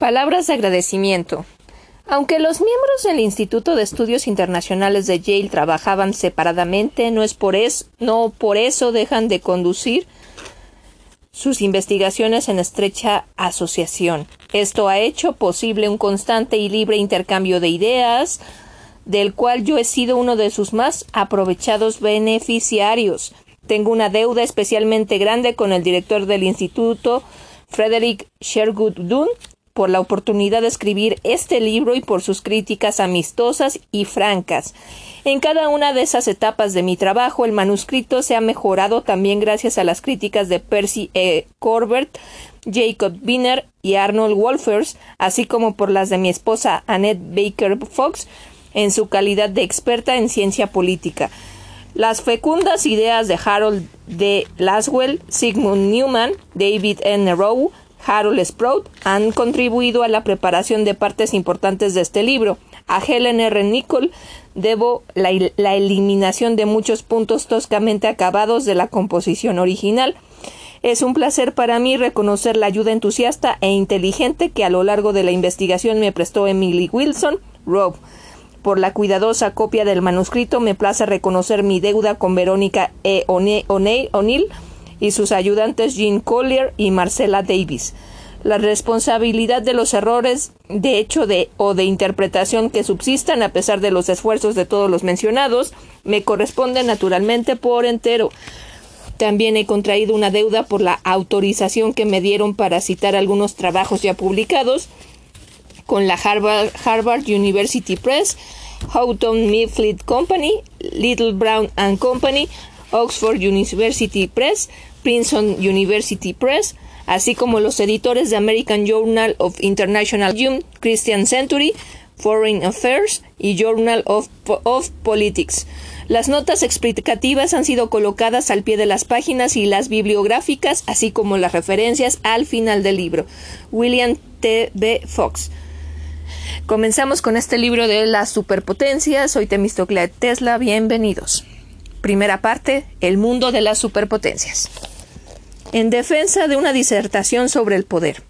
Palabras de agradecimiento. Aunque los miembros del Instituto de Estudios Internacionales de Yale trabajaban separadamente, no es por eso, no por eso dejan de conducir sus investigaciones en estrecha asociación. Esto ha hecho posible un constante y libre intercambio de ideas, del cual yo he sido uno de sus más aprovechados beneficiarios. Tengo una deuda especialmente grande con el director del instituto, Frederick Sherwood Dunn, por la oportunidad de escribir este libro y por sus críticas amistosas y francas. En cada una de esas etapas de mi trabajo, el manuscrito se ha mejorado también gracias a las críticas de Percy E. Corbett, Jacob Wiener y Arnold Wolfers, así como por las de mi esposa Annette Baker Fox, en su calidad de experta en ciencia política. Las fecundas ideas de Harold D. Laswell, Sigmund Newman, David N. Rowe, Harold Sprout han contribuido a la preparación de partes importantes de este libro. A Helen R. Nichol debo la, eliminación de muchos puntos toscamente acabados de la composición original. Es un placer para mí reconocer la ayuda entusiasta e inteligente que a lo largo de la investigación me prestó Emily Wilson, Rob. Por la cuidadosa copia del manuscrito me place reconocer mi deuda con Verónica E. O'Neill y sus ayudantes Jean Collier y Marcella Davis. La responsabilidad de los errores de hecho de o de interpretación que subsistan a pesar de los esfuerzos de todos los mencionados me corresponde naturalmente por entero. También he contraído una deuda por la autorización que me dieron para citar algunos trabajos ya publicados con la Harvard, Harvard University Press, Houghton Mifflin Company, Little Brown and Company, Oxford University Press, Princeton University Press, así como los editores de American Journal of International Hume, Christian Century, Foreign Affairs y Journal of, of, Politics. Las notas explicativas han sido colocadas al pie de las páginas y las bibliográficas, así como las referencias al final del libro. William T. B. Fox. Comenzamos con este libro de las superpotencias. Soy Temistoclea Tesla. Bienvenidos. Primera parte, el mundo de las superpotencias. En defensa de una disertación sobre el poder.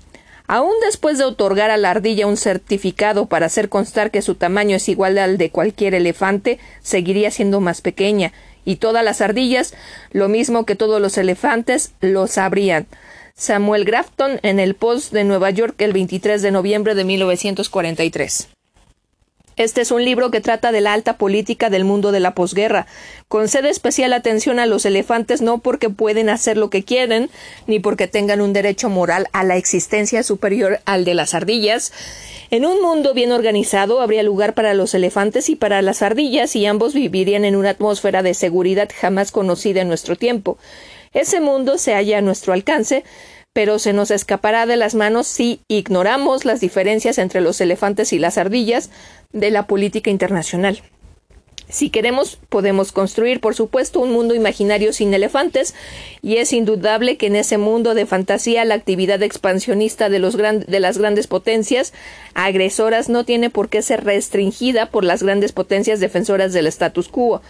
Aún después de otorgar a la ardilla un certificado para hacer constar que su tamaño es igual al de cualquier elefante, seguiría siendo más pequeña, y todas las ardillas, lo mismo que todos los elefantes, lo sabrían. Samuel Grafton en el Post de Nueva York el 23 de noviembre de 1943. Este es un libro que trata de la alta política del mundo de la posguerra. Concede especial atención a los elefantes no porque pueden hacer lo que quieren, ni porque tengan un derecho moral a la existencia superior al de las ardillas. En un mundo bien organizado habría lugar para los elefantes y para las ardillas y ambos vivirían en una atmósfera de seguridad jamás conocida en nuestro tiempo. Ese mundo se halla a nuestro alcance, pero se nos escapará de las manos si ignoramos las diferencias entre los elefantes y las ardillas de la política internacional. Si queremos, podemos construir, por supuesto, un mundo imaginario sin elefantes, y es indudable que en ese mundo de fantasía la actividad expansionista de, los de las grandes potencias agresoras no tiene por qué ser restringida por las grandes potencias defensoras del status quo.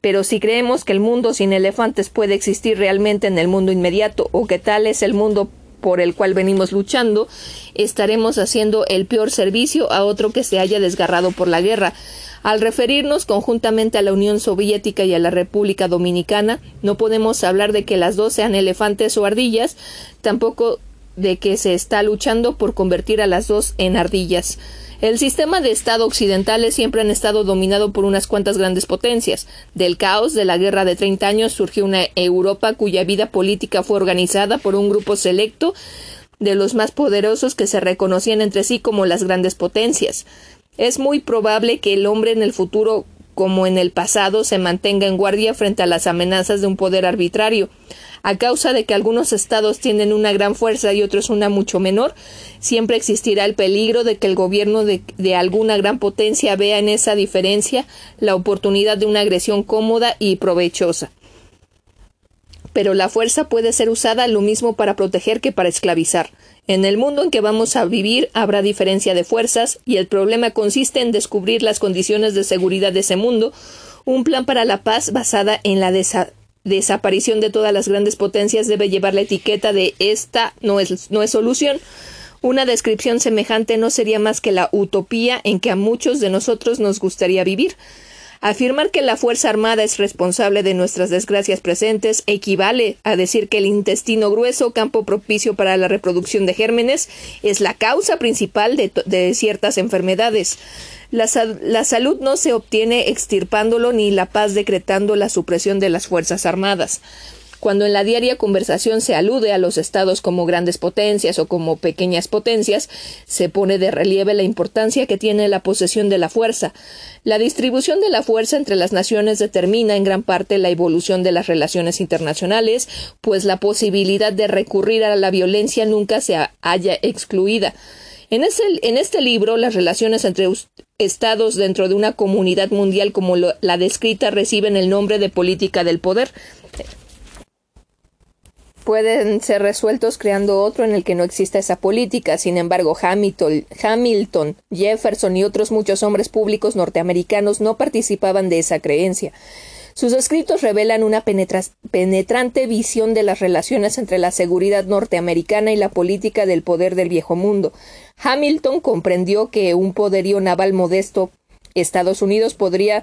Pero si creemos que el mundo sin elefantes puede existir realmente en el mundo inmediato o que tal es el mundo por el cual venimos luchando, estaremos haciendo el peor servicio a otro que se haya desgarrado por la guerra. Al referirnos conjuntamente a la Unión Soviética y a la República Dominicana, no podemos hablar de que las dos sean elefantes o ardillas, tampoco de que se está luchando por convertir a las dos en ardillas. El sistema de Estado occidentales siempre han estado dominado por unas cuantas grandes potencias. Del caos de la guerra de treinta años surgió una Europa cuya vida política fue organizada por un grupo selecto de los más poderosos que se reconocían entre sí como las grandes potencias. Es muy probable que el hombre en el futuro como en el pasado se mantenga en guardia frente a las amenazas de un poder arbitrario. A causa de que algunos estados tienen una gran fuerza y otros una mucho menor, siempre existirá el peligro de que el gobierno de, alguna gran potencia vea en esa diferencia la oportunidad de una agresión cómoda y provechosa pero la fuerza puede ser usada lo mismo para proteger que para esclavizar. En el mundo en que vamos a vivir habrá diferencia de fuerzas y el problema consiste en descubrir las condiciones de seguridad de ese mundo, un plan para la paz basada en la desaparición de todas las grandes potencias debe llevar la etiqueta de esta no es, no es solución Una descripción semejante no sería más que la utopía en que a muchos de nosotros nos gustaría vivir. Afirmar que la Fuerza Armada es responsable de nuestras desgracias presentes equivale a decir que el intestino grueso, campo propicio para la reproducción de gérmenes, es la causa principal de, ciertas enfermedades. La, la, salud no se obtiene extirpándolo ni la paz decretando la supresión de las Fuerzas Armadas. Cuando en la diaria conversación se alude a los estados como grandes potencias o como pequeñas potencias, se pone de relieve la importancia que tiene la posesión de la fuerza. La distribución de la fuerza entre las naciones determina en gran parte la evolución de las relaciones internacionales, pues la posibilidad de recurrir a la violencia nunca se haya excluida. En, en este libro, las relaciones entre estados dentro de una comunidad mundial como la descrita reciben el nombre de política del poder pueden ser resueltos creando otro en el que no exista esa política. Sin embargo, Hamilton, Jefferson y otros muchos hombres públicos norteamericanos no participaban de esa creencia. Sus escritos revelan una penetrante visión de las relaciones entre la seguridad norteamericana y la política del poder del viejo mundo. Hamilton comprendió que un poderío naval modesto Estados Unidos podría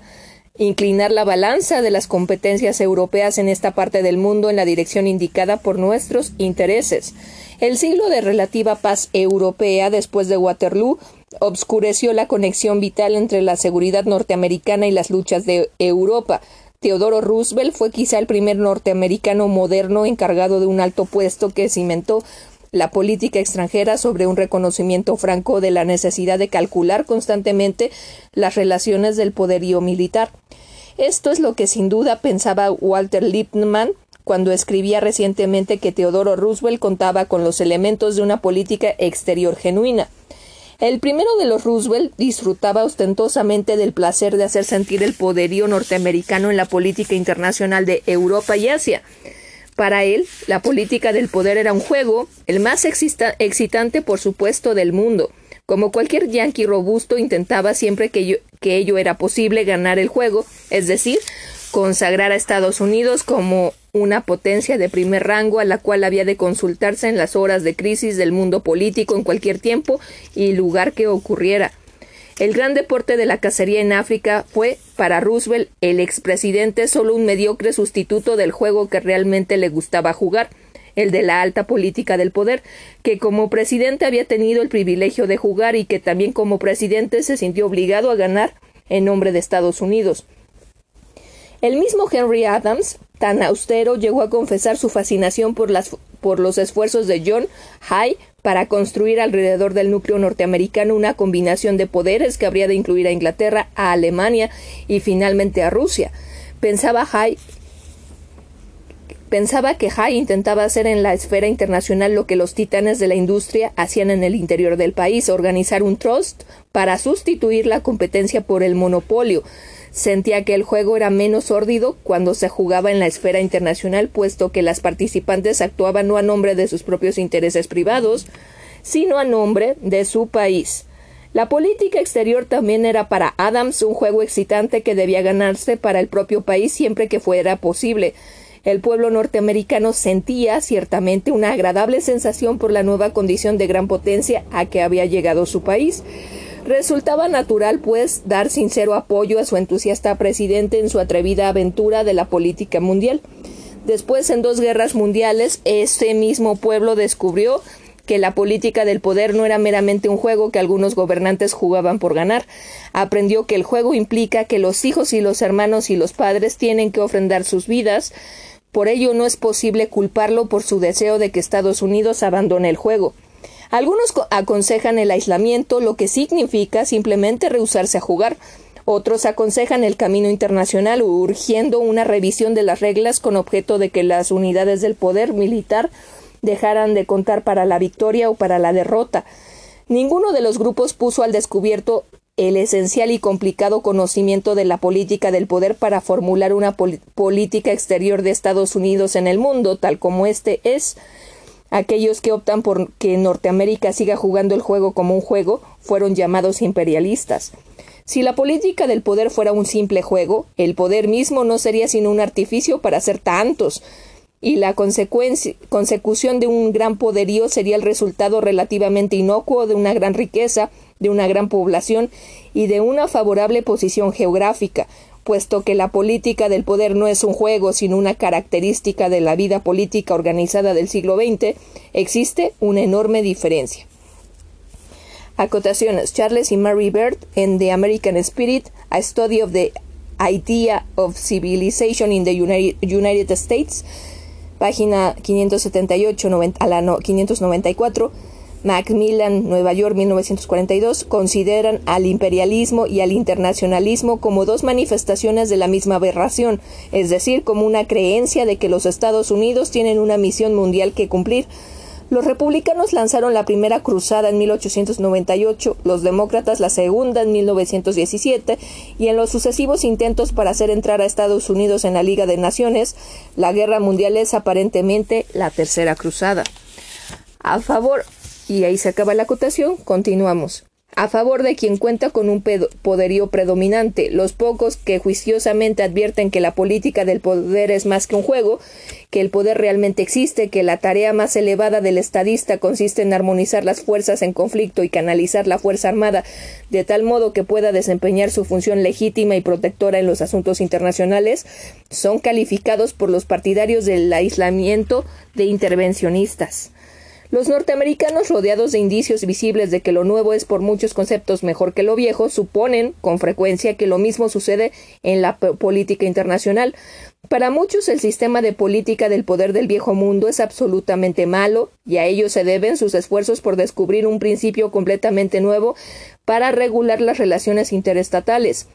inclinar la balanza de las competencias europeas en esta parte del mundo en la dirección indicada por nuestros intereses. El siglo de relativa paz europea después de Waterloo obscureció la conexión vital entre la seguridad norteamericana y las luchas de Europa. Teodoro Roosevelt fue quizá el primer norteamericano moderno encargado de un alto puesto que cimentó la política extranjera sobre un reconocimiento franco de la necesidad de calcular constantemente las relaciones del poderío militar. Esto es lo que sin duda pensaba Walter Lippmann cuando escribía recientemente que Teodoro Roosevelt contaba con los elementos de una política exterior genuina. El primero de los Roosevelt disfrutaba ostentosamente del placer de hacer sentir el poderío norteamericano en la política internacional de Europa y Asia. Para él, la política del poder era un juego, el más excitante, por supuesto, del mundo. Como cualquier yanqui robusto, intentaba siempre que, que ello era posible ganar el juego, es decir, consagrar a Estados Unidos como una potencia de primer rango a la cual había de consultarse en las horas de crisis del mundo político en cualquier tiempo y lugar que ocurriera. El gran deporte de la cacería en África fue, para Roosevelt, el expresidente, solo un mediocre sustituto del juego que realmente le gustaba jugar, el de la alta política del poder, que como presidente había tenido el privilegio de jugar y que también como presidente se sintió obligado a ganar en nombre de Estados Unidos. El mismo Henry Adams, tan austero, llegó a confesar su fascinación por, las, por los esfuerzos de John Hay para construir alrededor del núcleo norteamericano una combinación de poderes que habría de incluir a Inglaterra, a Alemania y finalmente a Rusia. Pensaba Hay Pensaba que Hay intentaba hacer en la esfera internacional lo que los titanes de la industria hacían en el interior del país, organizar un trust para sustituir la competencia por el monopolio, Sentía que el juego era menos sórdido cuando se jugaba en la esfera internacional, puesto que las participantes actuaban no a nombre de sus propios intereses privados, sino a nombre de su país. La política exterior también era para Adams un juego excitante que debía ganarse para el propio país siempre que fuera posible. El pueblo norteamericano sentía ciertamente una agradable sensación por la nueva condición de gran potencia a que había llegado su país. Resultaba natural, pues, dar sincero apoyo a su entusiasta presidente en su atrevida aventura de la política mundial. Después, en dos guerras mundiales, ese mismo pueblo descubrió que la política del poder no era meramente un juego que algunos gobernantes jugaban por ganar. Aprendió que el juego implica que los hijos y los hermanos y los padres tienen que ofrendar sus vidas. Por ello no es posible culparlo por su deseo de que Estados Unidos abandone el juego. Algunos aconsejan el aislamiento, lo que significa simplemente rehusarse a jugar. Otros aconsejan el camino internacional, urgiendo una revisión de las reglas con objeto de que las unidades del poder militar dejaran de contar para la victoria o para la derrota. Ninguno de los grupos puso al descubierto el esencial y complicado conocimiento de la política del poder para formular una política exterior de Estados Unidos en el mundo, tal como este es. Aquellos que optan por que Norteamérica siga jugando el juego como un juego fueron llamados imperialistas. Si la política del poder fuera un simple juego, el poder mismo no sería sino un artificio para hacer tantos. y la consecución de un gran poderío sería el resultado relativamente inocuo de una gran riqueza, de una gran población y de una favorable posición geográfica, puesto que la política del poder no es un juego, sino una característica de la vida política organizada del siglo XX, existe una enorme diferencia. Acotaciones. Charles y Mary Bird en The American Spirit, A Study of the Idea of Civilization in the United States, página 578 a la 594, Macmillan, Nueva York, 1942, consideran al imperialismo y al internacionalismo como dos manifestaciones de la misma aberración, es decir, como una creencia de que los Estados Unidos tienen una misión mundial que cumplir, los republicanos lanzaron la primera cruzada en 1898, los demócratas la segunda en 1917 y en los sucesivos intentos para hacer entrar a Estados Unidos en la Liga de Naciones, la guerra mundial es aparentemente la tercera cruzada. A favor, y ahí se acaba la acotación, continuamos a favor de quien cuenta con un poderío predominante, los pocos que juiciosamente advierten que la política del poder es más que un juego, que el poder realmente existe, que la tarea más elevada del estadista consiste en armonizar las fuerzas en conflicto y canalizar la fuerza armada de tal modo que pueda desempeñar su función legítima y protectora en los asuntos internacionales, son calificados por los partidarios del aislamiento de intervencionistas. Los norteamericanos, rodeados de indicios visibles de que lo nuevo es por muchos conceptos mejor que lo viejo, suponen con frecuencia que lo mismo sucede en la política internacional. Para muchos el sistema de política del poder del viejo mundo es absolutamente malo, y a ello se deben sus esfuerzos por descubrir un principio completamente nuevo para regular las relaciones interestatales.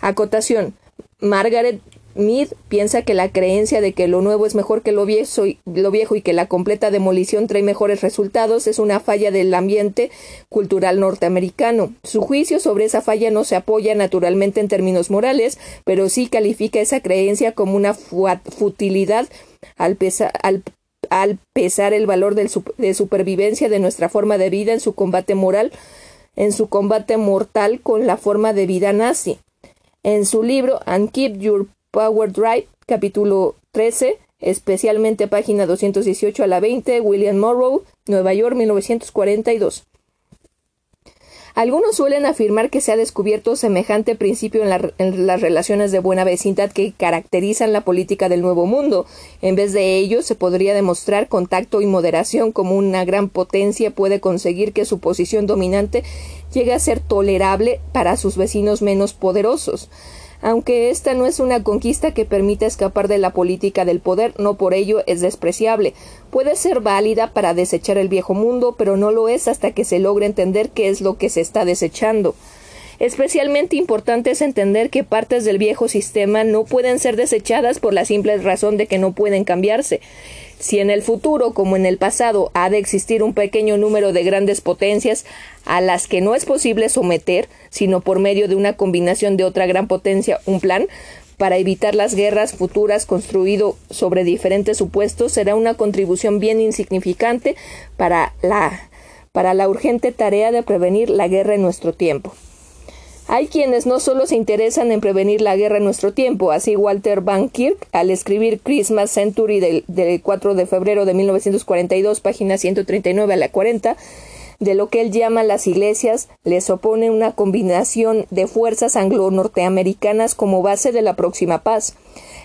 Acotación. Margaret Mead piensa que la creencia de que lo nuevo es mejor que lo viejo, y, que la completa demolición trae mejores resultados es una falla del ambiente cultural norteamericano. Su juicio sobre esa falla no se apoya naturalmente en términos morales, pero sí califica esa creencia como una futilidad al, al, pesar el valor de supervivencia de nuestra forma de vida en su combate moral, en su combate mortal con la forma de vida nazi. En su libro And Keep Your Power Drive, capítulo 13, especialmente página 218 a la 20, William Morrow, Nueva York, 1942. Algunos suelen afirmar que se ha descubierto semejante principio en, las relaciones de buena vecindad que caracterizan la política del Nuevo Mundo. En vez de ello, se podría demostrar con tacto y moderación cómo una gran potencia puede conseguir que su posición dominante llegue a ser tolerable para sus vecinos menos poderosos. Aunque esta no es una conquista que permita escapar de la política del poder, no por ello es despreciable. Puede ser válida para desechar el viejo mundo, pero no lo es hasta que se logre entender qué es lo que se está desechando. Especialmente importante es entender que partes del viejo sistema no pueden ser desechadas por la simple razón de que no pueden cambiarse. Si en el futuro, como en el pasado, ha de existir un pequeño número de grandes potencias a las que no es posible someter, sino por medio de una combinación de otra gran potencia, un plan, para evitar las guerras futuras construido sobre diferentes supuestos será una contribución bien insignificante para la, para la urgente tarea de prevenir la guerra en nuestro tiempo. Hay quienes no solo se interesan en prevenir la guerra en nuestro tiempo, así Walter Van Kirk, al escribir Christmas Century del, 4 de febrero de 1942, página 139 a la 40, de lo que él llama las iglesias, les opone una combinación de fuerzas anglo-norteamericanas como base de la próxima paz.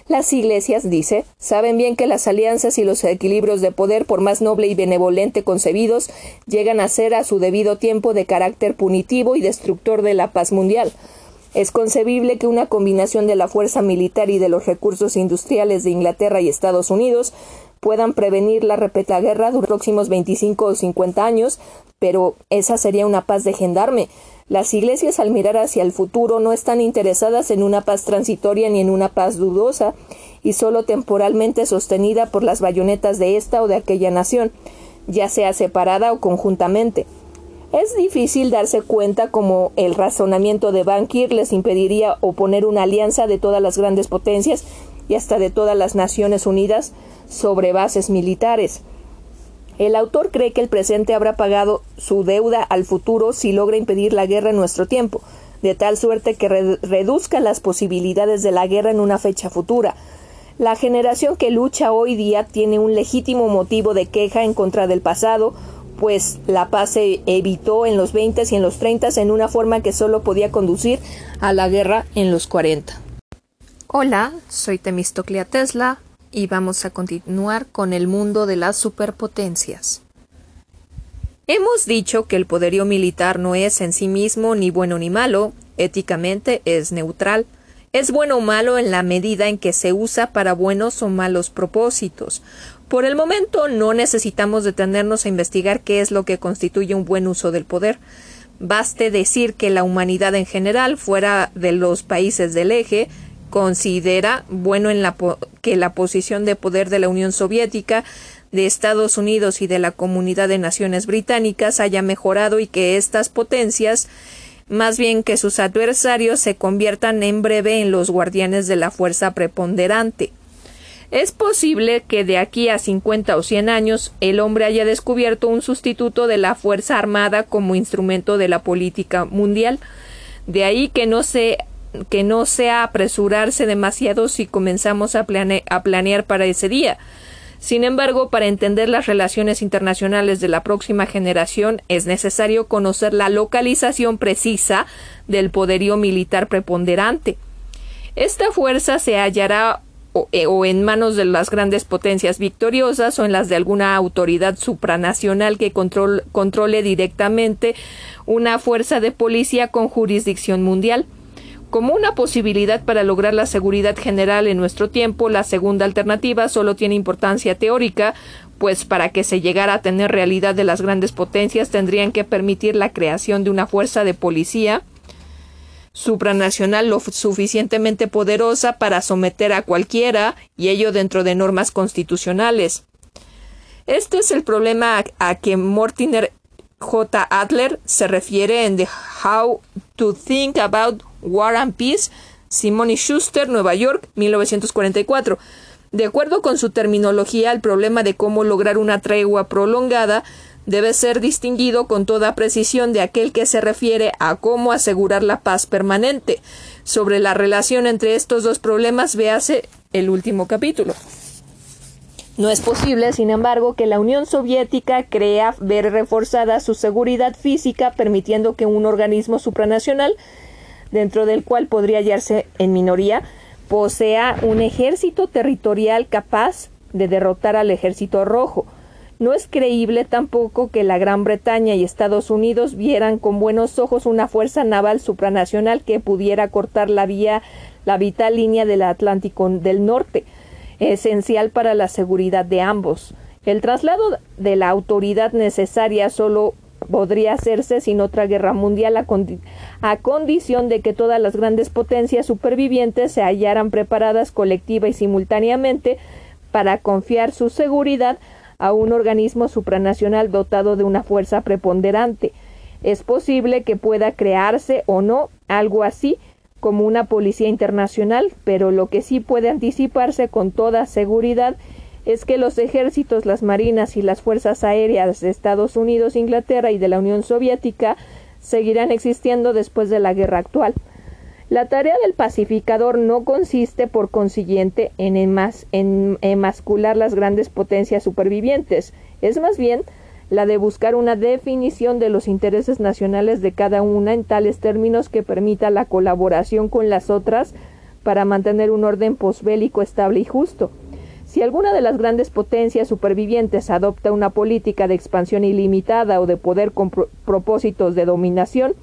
Las iglesias, dice, saben bien que las alianzas y los equilibrios de poder, por más noble y benevolente concebidos, llegan a ser a su debido tiempo de carácter punitivo y destructor de la paz mundial. Es concebible que una combinación de la fuerza militar y de los recursos industriales de Inglaterra y Estados Unidos puedan prevenir la repeta guerra de los próximos 25 o 50 años, pero esa sería una paz de gendarme. Las iglesias al mirar hacia el futuro no están interesadas en una paz transitoria ni en una paz dudosa y solo temporalmente sostenida por las bayonetas de esta o de aquella nación, ya sea separada o conjuntamente. Es difícil darse cuenta cómo el razonamiento de Bankir les impediría oponer una alianza de todas las grandes potencias y hasta de todas las Naciones Unidas sobre bases militares. El autor cree que el presente habrá pagado su deuda al futuro si logra impedir la guerra en nuestro tiempo, de tal suerte que reduzca las posibilidades de la guerra en una fecha futura. La generación que lucha hoy día tiene un legítimo motivo de queja en contra del pasado, pues la paz se evitó en los 20 y en los 30 en una forma que solo podía conducir a la guerra en los 40. Hola, soy Temistoclea Tesla y vamos a continuar con el mundo de las superpotencias. Hemos dicho que el poderío militar no es en sí mismo ni bueno ni malo, éticamente es neutral. Es bueno o malo en la medida en que se usa para buenos o malos propósitos. Por el momento no necesitamos detenernos a investigar qué es lo que constituye un buen uso del poder. Baste decir que la humanidad en general, fuera de los países del eje, considera bueno en que la posición de poder de la Unión Soviética, de Estados Unidos y de la Comunidad de Naciones Británicas haya mejorado y que estas potencias más bien que sus adversarios se conviertan en breve en los guardianes de la fuerza preponderante. Es posible que de aquí a 50 o 100 años el hombre haya descubierto un sustituto de la Fuerza Armada como instrumento de la política mundial. De ahí que no se que no sea apresurarse demasiado si comenzamos a, a planear para ese día. Sin embargo, para entender las relaciones internacionales de la próxima generación es necesario conocer la localización precisa del poderío militar preponderante. Esta fuerza se hallará o, eh, en manos de las grandes potencias victoriosas o en las de alguna autoridad supranacional que controle directamente una fuerza de policía con jurisdicción mundial. Como una posibilidad para lograr la seguridad general en nuestro tiempo, la segunda alternativa solo tiene importancia teórica, pues para que se llegara a tener realidad de las grandes potencias tendrían que permitir la creación de una fuerza de policía supranacional lo suficientemente poderosa para someter a cualquiera, y ello dentro de normas constitucionales. Este es el problema a, que Mortimer J. Adler se refiere en The How to Think About War and Peace, Simone Schuster, Nueva York, 1944. De acuerdo con su terminología, el problema de cómo lograr una tregua prolongada debe ser distinguido con toda precisión de aquel que se refiere a cómo asegurar la paz permanente. Sobre la relación entre estos dos problemas, véase el último capítulo. No es posible, sin embargo, que la Unión Soviética crea ver reforzada su seguridad física, permitiendo que un organismo supranacional dentro del cual podría hallarse en minoría, posea un ejército territorial capaz de derrotar al ejército rojo. No es creíble tampoco que la Gran Bretaña y Estados Unidos vieran con buenos ojos una fuerza naval supranacional que pudiera cortar la vía, la vital línea del Atlántico del Norte, esencial para la seguridad de ambos. El traslado de la autoridad necesaria solo podría hacerse sin otra guerra mundial a, condición de que todas las grandes potencias supervivientes se hallaran preparadas colectiva y simultáneamente para confiar su seguridad a un organismo supranacional dotado de una fuerza preponderante. Es posible que pueda crearse o no algo así como una policía internacional, pero lo que sí puede anticiparse con toda seguridad es que los ejércitos, las marinas y las fuerzas aéreas de Estados Unidos, Inglaterra y de la Unión Soviética seguirán existiendo después de la guerra actual. La tarea del pacificador no consiste, por consiguiente, en, en emascular las grandes potencias supervivientes, es más bien la de buscar una definición de los intereses nacionales de cada una en tales términos que permita la colaboración con las otras para mantener un orden posbélico estable y justo. Si alguna de las grandes potencias supervivientes adopta una política de expansión ilimitada o de poder con propósitos de dominación,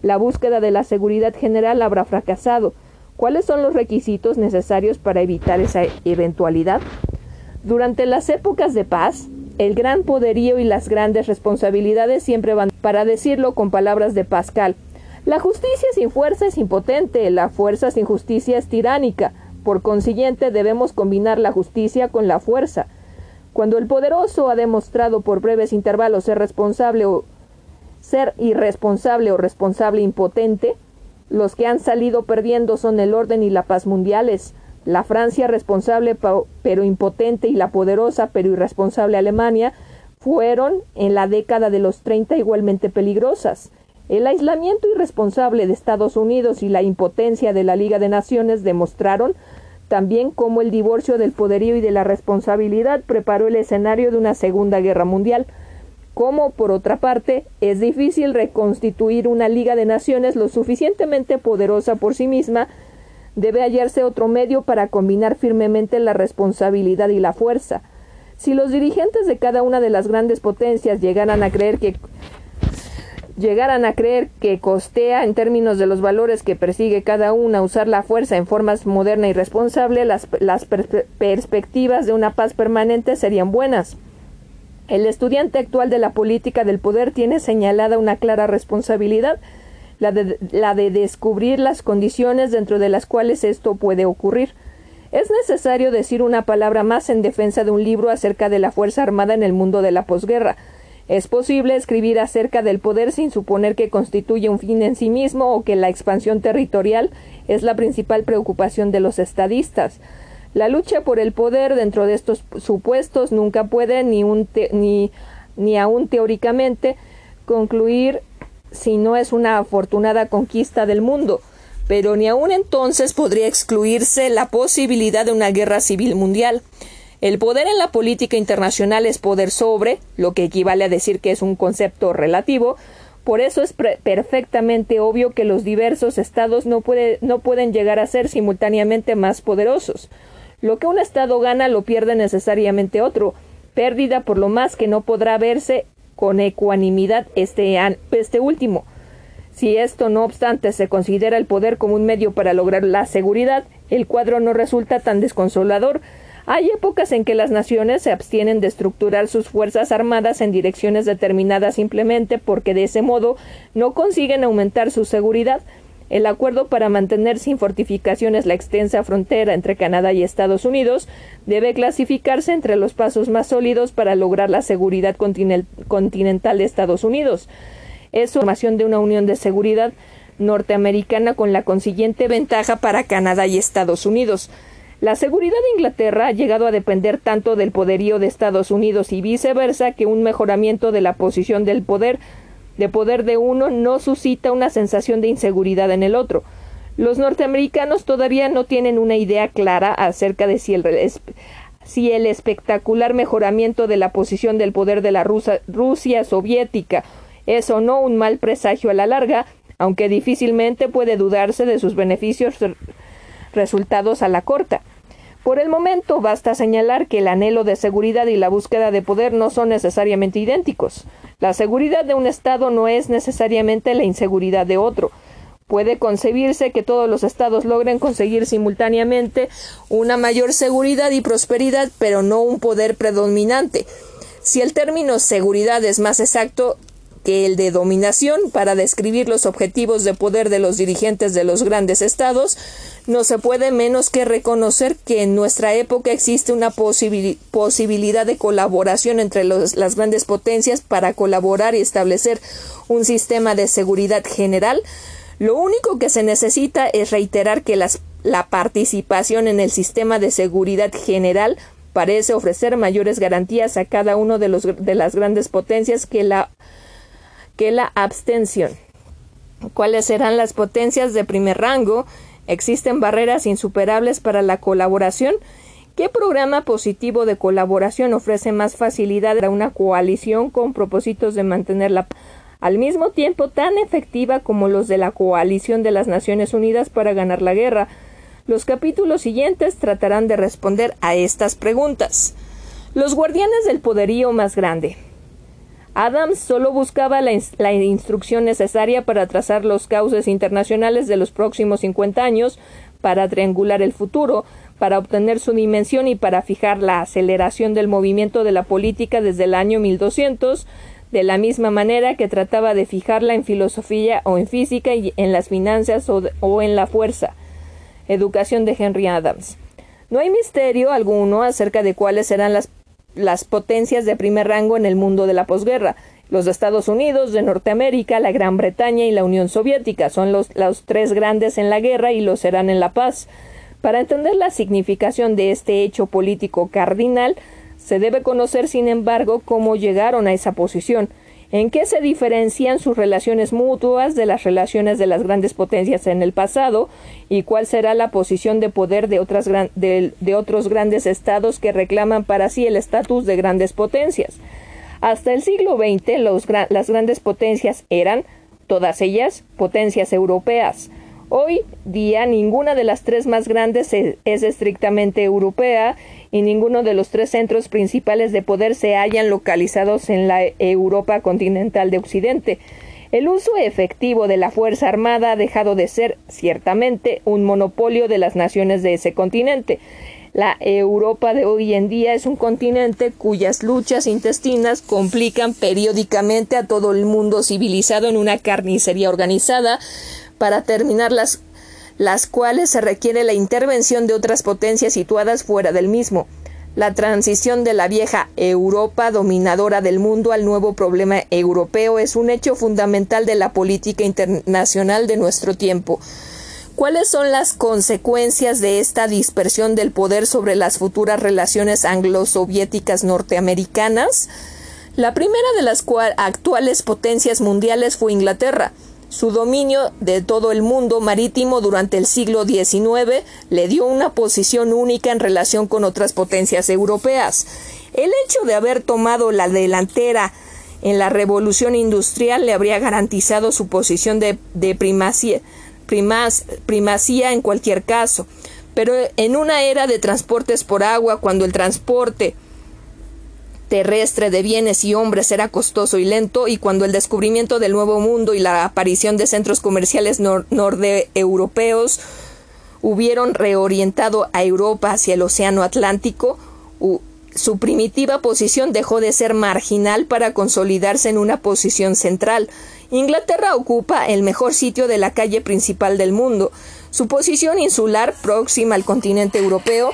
la búsqueda de la seguridad general habrá fracasado. ¿Cuáles son los requisitos necesarios para evitar esa eventualidad? Durante las épocas de paz, el gran poderío y las grandes responsabilidades siempre van, para decirlo con palabras de Pascal, la justicia sin fuerza es impotente, la fuerza sin justicia es tiránica, por consiguiente, debemos combinar la justicia con la fuerza. Cuando el poderoso ha demostrado por breves intervalos ser responsable o ser irresponsable o responsable impotente, los que han salido perdiendo son el orden y la paz mundiales. La Francia responsable pero impotente y la poderosa pero irresponsable Alemania fueron en la década de los 30 igualmente peligrosas. El aislamiento irresponsable de Estados Unidos y la impotencia de la Liga de Naciones demostraron también cómo el divorcio del poderío y de la responsabilidad preparó el escenario de una Segunda Guerra Mundial. Cómo, por otra parte, es difícil reconstituir una Liga de Naciones lo suficientemente poderosa por sí misma, debe hallarse otro medio para combinar firmemente la responsabilidad y la fuerza. Si los dirigentes de cada una de las grandes potencias llegaran a creer que llegaran a creer que costea en términos de los valores que persigue cada una usar la fuerza en formas moderna y responsable, las, las perspectivas de una paz permanente serían buenas. El estudiante actual de la política del poder tiene señalada una clara responsabilidad, la de, la de descubrir las condiciones dentro de las cuales esto puede ocurrir. Es necesario decir una palabra más en defensa de un libro acerca de la Fuerza Armada en el mundo de la posguerra, es posible escribir acerca del poder sin suponer que constituye un fin en sí mismo o que la expansión territorial es la principal preocupación de los estadistas. La lucha por el poder dentro de estos supuestos nunca puede ni, un ni, ni aún teóricamente concluir si no es una afortunada conquista del mundo, pero ni aún entonces podría excluirse la posibilidad de una guerra civil mundial. El poder en la política internacional es poder sobre, lo que equivale a decir que es un concepto relativo, por eso es perfectamente obvio que los diversos estados no, no pueden llegar a ser simultáneamente más poderosos. Lo que un estado gana lo pierde necesariamente otro, pérdida por lo más que no podrá verse con ecuanimidad este, este último. Si esto, no obstante, se considera el poder como un medio para lograr la seguridad, el cuadro no resulta tan desconsolador, hay épocas en que las naciones se abstienen de estructurar sus fuerzas armadas en direcciones determinadas simplemente porque de ese modo no consiguen aumentar su seguridad. El acuerdo para mantener sin fortificaciones la extensa frontera entre Canadá y Estados Unidos debe clasificarse entre los pasos más sólidos para lograr la seguridad continental de Estados Unidos. Es formación de una unión de seguridad norteamericana con la consiguiente ventaja para Canadá y Estados Unidos. La seguridad de Inglaterra ha llegado a depender tanto del poderío de Estados Unidos y viceversa que un mejoramiento de la posición del poder de poder de uno no suscita una sensación de inseguridad en el otro. Los norteamericanos todavía no tienen una idea clara acerca de si el, si el espectacular mejoramiento de la posición del poder de la Rusia soviética es o no un mal presagio a la larga, aunque difícilmente puede dudarse de sus beneficios resultados a la corta. Por el momento basta señalar que el anhelo de seguridad y la búsqueda de poder no son necesariamente idénticos. La seguridad de un Estado no es necesariamente la inseguridad de otro. Puede concebirse que todos los estados logren conseguir simultáneamente una mayor seguridad y prosperidad, pero no un poder predominante. Si el término seguridad es más exacto, que el de dominación para describir los objetivos de poder de los dirigentes de los grandes estados, no se puede menos que reconocer que en nuestra época existe una posibilidad de colaboración entre las grandes potencias para colaborar y establecer un sistema de seguridad general. Lo único que se necesita es reiterar que la participación en el sistema de seguridad general parece ofrecer mayores garantías a cada uno de, los, de las grandes potencias que la que la abstención. ¿Cuáles serán las potencias de primer rango? ¿Existen barreras insuperables para la colaboración? ¿Qué programa positivo de colaboración ofrece más facilidad a una coalición con propósitos de mantenerla al mismo tiempo tan efectiva como los de la coalición de las Naciones Unidas para ganar la guerra? Los capítulos siguientes tratarán de responder a estas preguntas. Los guardianes del poderío más grande. Adams solo buscaba la, instrucción necesaria para trazar los cauces internacionales de los próximos 50 años, para triangular el futuro, para obtener su dimensión y para fijar la aceleración del movimiento de la política desde el año 1200, de la misma manera que trataba de fijarla en filosofía o en física y en las finanzas o, o en la fuerza. Educación de Henry Adams. No hay misterio alguno acerca de cuáles serán las las potencias de primer rango en el mundo de la posguerra. Los Estados Unidos, de Norteamérica, la Gran Bretaña y la Unión Soviética son los, los tres grandes en la guerra y lo serán en la paz. Para entender la significación de este hecho político cardinal, se debe conocer, sin embargo, cómo llegaron a esa posición. ¿En qué se diferencian sus relaciones mutuas de las relaciones de las grandes potencias en el pasado? ¿Y cuál será la posición de poder de, otros grandes estados que reclaman para sí el estatus de grandes potencias? Hasta el siglo XX las grandes potencias eran, todas ellas, potencias europeas. Hoy día ninguna de las tres más grandes es, estrictamente europea y ninguno de los tres centros principales de poder se hallan localizados en la Europa continental de Occidente. El uso efectivo de la Fuerza Armada ha dejado de ser, ciertamente, un monopolio de las naciones de ese continente. La Europa de hoy en día es un continente cuyas luchas intestinas complican periódicamente a todo el mundo civilizado en una carnicería organizada, para terminar las, cuales se requiere la intervención de otras potencias situadas fuera del mismo. La transición de la vieja Europa dominadora del mundo al nuevo problema europeo es un hecho fundamental de la política internacional de nuestro tiempo. ¿Cuáles son las consecuencias de esta dispersión del poder sobre las futuras relaciones anglo-soviéticas norteamericanas? La primera de las actuales potencias mundiales fue Inglaterra. Su dominio de todo el mundo marítimo durante el siglo XIX le dio una posición única en relación con otras potencias europeas. El hecho de haber tomado la delantera en la revolución industrial le habría garantizado su posición de, primacía, en cualquier caso. Pero en una era de transportes por agua, cuando el transporte terrestre de bienes y hombres era costoso y lento, y cuando el descubrimiento del Nuevo Mundo y la aparición de centros comerciales norte-europeos hubieron reorientado a Europa hacia el Océano Atlántico, su primitiva posición dejó de ser marginal para consolidarse en una posición central. Inglaterra ocupa el mejor sitio de la calle principal del mundo. Su posición insular, próxima al continente europeo,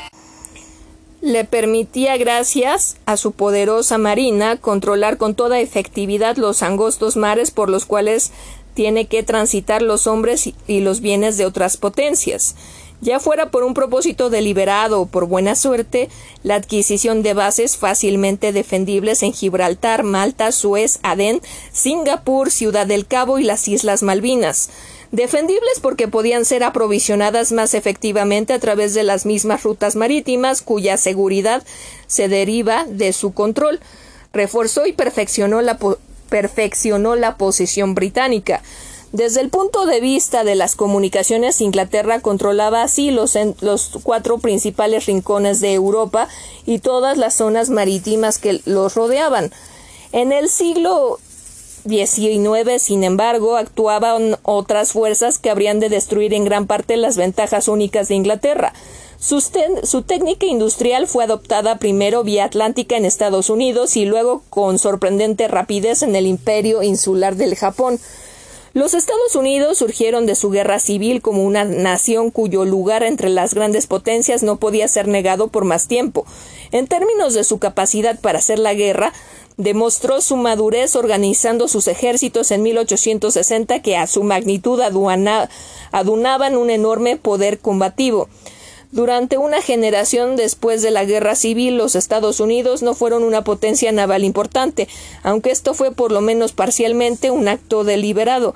le permitía, gracias a su poderosa marina, controlar con toda efectividad los angostos mares por los cuales tiene que transitar los hombres y los bienes de otras potencias. Ya fuera por un propósito deliberado o por buena suerte, la adquisición de bases fácilmente defendibles en Gibraltar, Malta, Suez, Adén, Singapur, Ciudad del Cabo y las Islas Malvinas defendibles porque podían ser aprovisionadas más efectivamente a través de las mismas rutas marítimas cuya seguridad se deriva de su control. Reforzó y perfeccionó la, perfeccionó la posición británica. Desde el punto de vista de las comunicaciones, Inglaterra controlaba así los, los, cuatro principales rincones de Europa y todas las zonas marítimas que los rodeaban. En el siglo 19, sin embargo, actuaban otras fuerzas que habrían de destruir en gran parte las ventajas únicas de Inglaterra. Su, su, técnica industrial fue adoptada primero vía atlántica en Estados Unidos y luego con sorprendente rapidez en el imperio insular del Japón. Los Estados Unidos surgieron de su guerra civil como una nación cuyo lugar entre las grandes potencias no podía ser negado por más tiempo. En términos de su capacidad para hacer la guerra, demostró su madurez organizando sus ejércitos en 1860 que a su magnitud adunaban un enorme poder combativo. Durante una generación después de la guerra civil, los Estados Unidos no fueron una potencia naval importante, aunque esto fue por lo menos parcialmente un acto deliberado.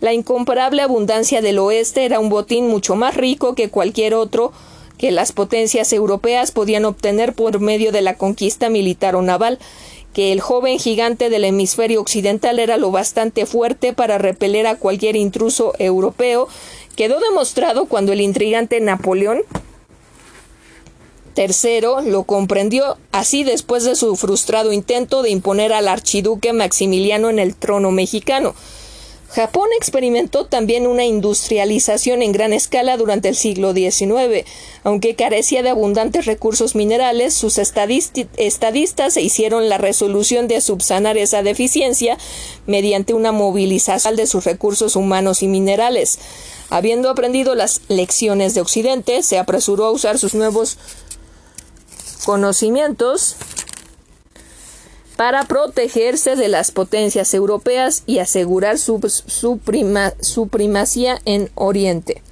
La incomparable abundancia del oeste era un botín mucho más rico que cualquier otro que las potencias europeas podían obtener por medio de la conquista militar o naval que el joven gigante del hemisferio occidental era lo bastante fuerte para repeler a cualquier intruso europeo, quedó demostrado cuando el intrigante Napoleón III lo comprendió así después de su frustrado intento de imponer al archiduque Maximiliano en el trono mexicano. Japón experimentó también una industrialización en gran escala durante el siglo XIX. Aunque carecía de abundantes recursos minerales, sus estadistas se hicieron la resolución de subsanar esa deficiencia mediante una movilización de sus recursos humanos y minerales. Habiendo aprendido las lecciones de Occidente, se apresuró a usar sus nuevos conocimientos para protegerse de las potencias europeas y asegurar su, su, su primacía en Oriente.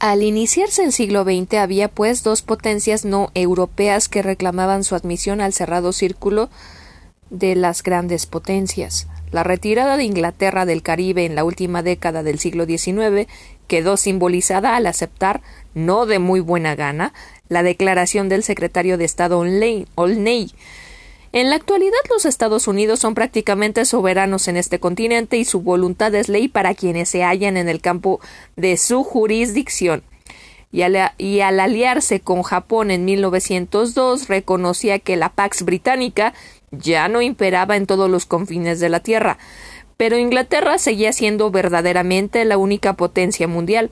Al iniciarse el siglo XX había pues dos potencias no europeas que reclamaban su admisión al cerrado círculo de las grandes potencias. La retirada de Inglaterra del Caribe en la última década del siglo XIX quedó simbolizada al aceptar, no de muy buena gana, la declaración del secretario de Estado Olney. En la actualidad los Estados Unidos son prácticamente soberanos en este continente y su voluntad es ley para quienes se hallan en el campo de su jurisdicción. Y al, aliarse con Japón en 1902 reconocía que la Pax Británica ya no imperaba en todos los confines de la Tierra, pero Inglaterra seguía siendo verdaderamente la única potencia mundial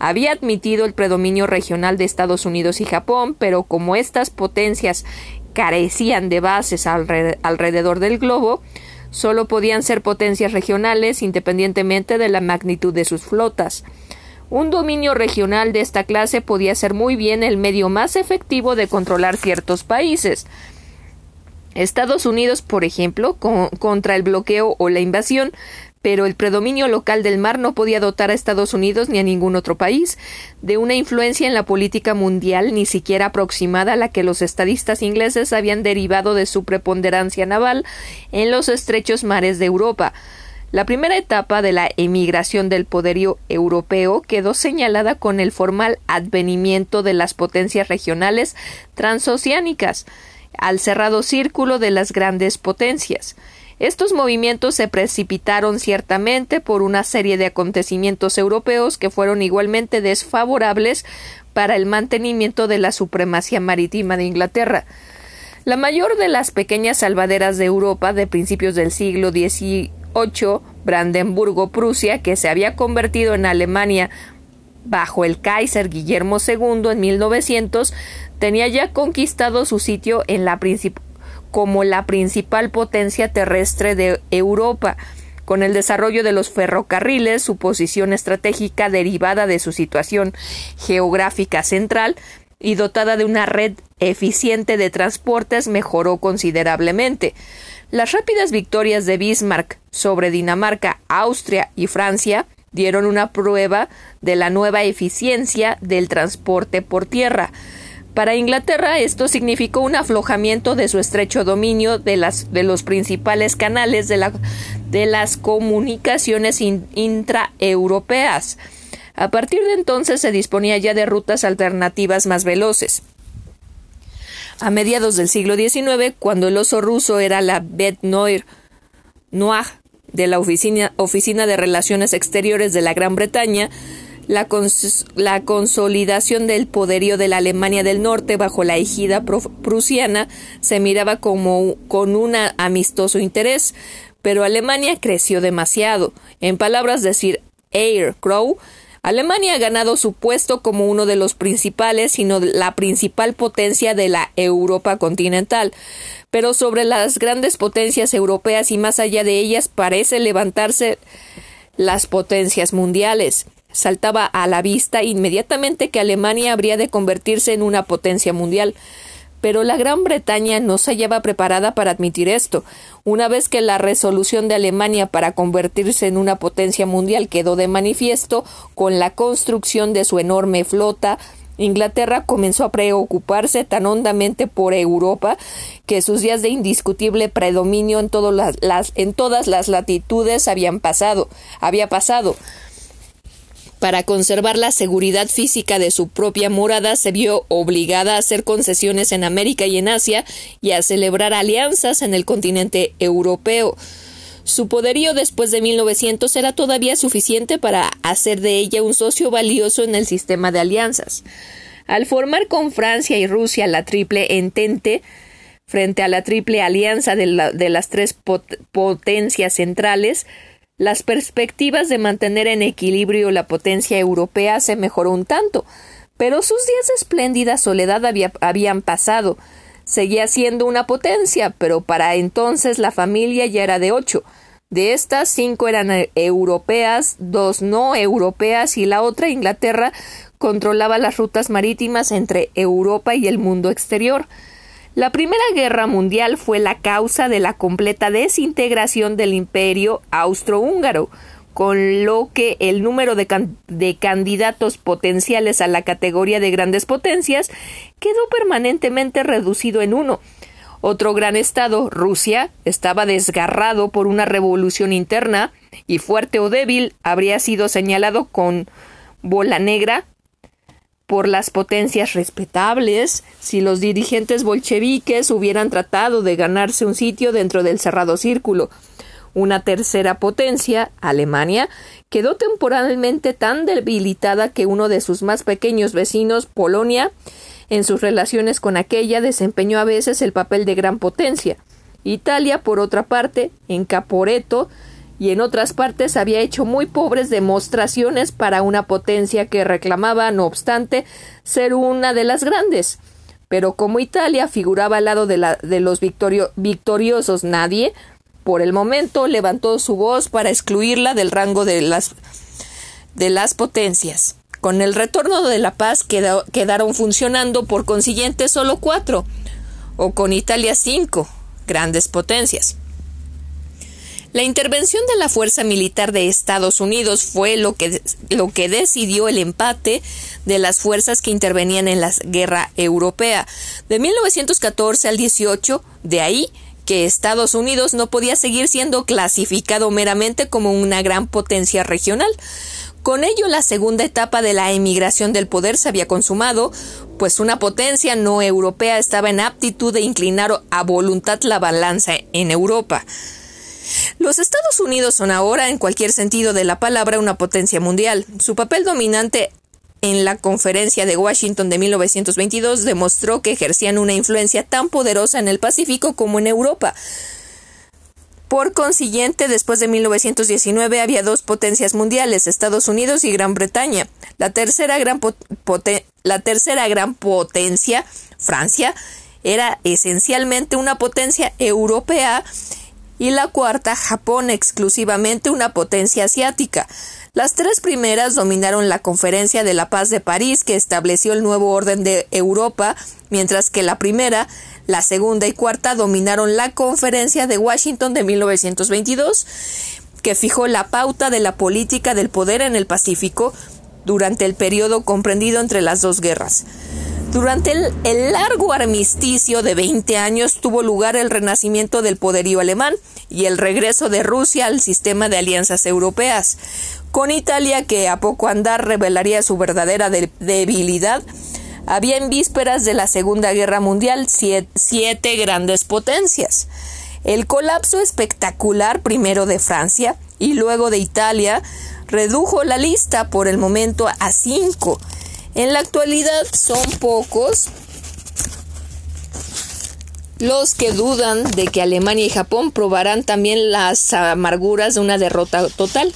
había admitido el predominio regional de Estados Unidos y Japón, pero como estas potencias carecían de bases alrededor del globo, solo podían ser potencias regionales independientemente de la magnitud de sus flotas. Un dominio regional de esta clase podía ser muy bien el medio más efectivo de controlar ciertos países. Estados Unidos, por ejemplo, contra el bloqueo o la invasión, pero el predominio local del mar no podía dotar a Estados Unidos ni a ningún otro país de una influencia en la política mundial ni siquiera aproximada a la que los estadistas ingleses habían derivado de su preponderancia naval en los estrechos mares de Europa. La primera etapa de la emigración del poderío europeo quedó señalada con el formal advenimiento de las potencias regionales transoceánicas al cerrado círculo de las grandes potencias. Estos movimientos se precipitaron ciertamente por una serie de acontecimientos europeos que fueron igualmente desfavorables para el mantenimiento de la supremacía marítima de Inglaterra. La mayor de las pequeñas salvaderas de Europa de principios del siglo XVIII, Brandenburgo-Prusia, que se había convertido en Alemania bajo el Kaiser Guillermo II en 1900, tenía ya conquistado su sitio en como la principal potencia terrestre de Europa. Con el desarrollo de los ferrocarriles, su posición estratégica derivada de su situación geográfica central y dotada de una red eficiente de transportes mejoró considerablemente. Las rápidas victorias de Bismarck sobre Dinamarca, Austria y Francia dieron una prueba de la nueva eficiencia del transporte por tierra. Para Inglaterra esto significó un aflojamiento de su estrecho dominio de, las, de los principales canales de, de las comunicaciones intraeuropeas. A partir de entonces se disponía ya de rutas alternativas más veloces. A mediados del siglo XIX, cuando el oso ruso era la Bête Noire de la Oficina, Oficina de Relaciones Exteriores de la Gran Bretaña, la, consolidación del poderío de la Alemania del Norte bajo la ejida prusiana se miraba como con un amistoso interés, pero Alemania creció demasiado. En palabras de Sir Eyre Crow, Alemania ha ganado su puesto como uno de los principales, sino la principal potencia de la Europa continental. Pero sobre las grandes potencias europeas y más allá de ellas parece levantarse las potencias mundiales saltaba a la vista inmediatamente que Alemania habría de convertirse en una potencia mundial. Pero la Gran Bretaña no se hallaba preparada para admitir esto. Una vez que la resolución de Alemania para convertirse en una potencia mundial quedó de manifiesto con la construcción de su enorme flota, Inglaterra comenzó a preocuparse tan hondamente por Europa que sus días de indiscutible predominio en, todas las, en todas las latitudes habían pasado, había pasado. Para conservar la seguridad física de su propia morada, se vio obligada a hacer concesiones en América y en Asia y a celebrar alianzas en el continente europeo. Su poderío después de 1900 era todavía suficiente para hacer de ella un socio valioso en el sistema de alianzas. Al formar con Francia y Rusia la triple entente, frente a la triple alianza de, las tres potencias centrales, las perspectivas de mantener en equilibrio la potencia europea se mejoró un tanto, pero sus días de espléndida soledad habían pasado. Seguía siendo una potencia, pero para entonces la familia ya era de ocho. De estas, cinco eran eh, europeas, dos no europeas y la otra, Inglaterra, controlaba las rutas marítimas entre Europa y el mundo exterior. La Primera Guerra Mundial fue la causa de la completa desintegración del imperio austrohúngaro, con lo que el número de, de, candidatos potenciales a la categoría de grandes potencias quedó permanentemente reducido en uno. Otro gran estado, Rusia, estaba desgarrado por una revolución interna y fuerte o débil habría sido señalado con bola negra por las potencias respetables si los dirigentes bolcheviques hubieran tratado de ganarse un sitio dentro del cerrado círculo. Una tercera potencia, Alemania, quedó temporalmente tan debilitada que uno de sus más pequeños vecinos, Polonia, en sus relaciones con aquella desempeñó a veces el papel de gran potencia. Italia, por otra parte, en Caporeto y en otras partes había hecho muy pobres demostraciones para una potencia que reclamaba, no obstante, ser una de las grandes. Pero como Italia figuraba al lado de, los victoriosos nadie, por el momento levantó su voz para excluirla del rango de las potencias. Con el retorno de la paz quedaron funcionando por consiguiente solo cuatro, o con Italia cinco, grandes potencias. La intervención de la fuerza militar de Estados Unidos fue lo que, lo que decidió el empate de las fuerzas que intervenían en la guerra europea. De 1914 al 18, de ahí que Estados Unidos no podía seguir siendo clasificado meramente como una gran potencia regional. Con ello, la segunda etapa de la emigración del poder se había consumado, pues una potencia no europea estaba en aptitud de inclinar a voluntad la balanza en Europa. Los Estados Unidos son ahora, en cualquier sentido de la palabra, una potencia mundial. Su papel dominante en la conferencia de Washington de 1922 demostró que ejercían una influencia tan poderosa en el Pacífico como en Europa. Por consiguiente, después de 1919 había dos potencias mundiales, Estados Unidos y Gran Bretaña. La tercera gran, la tercera gran potencia, Francia, era esencialmente una potencia europea y la cuarta, Japón, exclusivamente una potencia asiática. Las tres primeras dominaron la Conferencia de la Paz de París, que estableció el nuevo orden de Europa, mientras que la primera, la segunda y cuarta dominaron la Conferencia de Washington de 1922, que fijó la pauta de la política del poder en el Pacífico durante el periodo comprendido entre las dos guerras. Durante el, largo armisticio de 20 años tuvo lugar el renacimiento del poderío alemán y el regreso de Rusia al sistema de alianzas europeas con Italia, que a poco andar revelaría su verdadera debilidad, había en vísperas de la Segunda Guerra Mundial siete, grandes potencias. El colapso espectacular primero de Francia y luego de Italia redujo la lista por el momento a cinco. En la actualidad son pocos los que dudan de que Alemania y Japón probarán también las amarguras de una derrota total.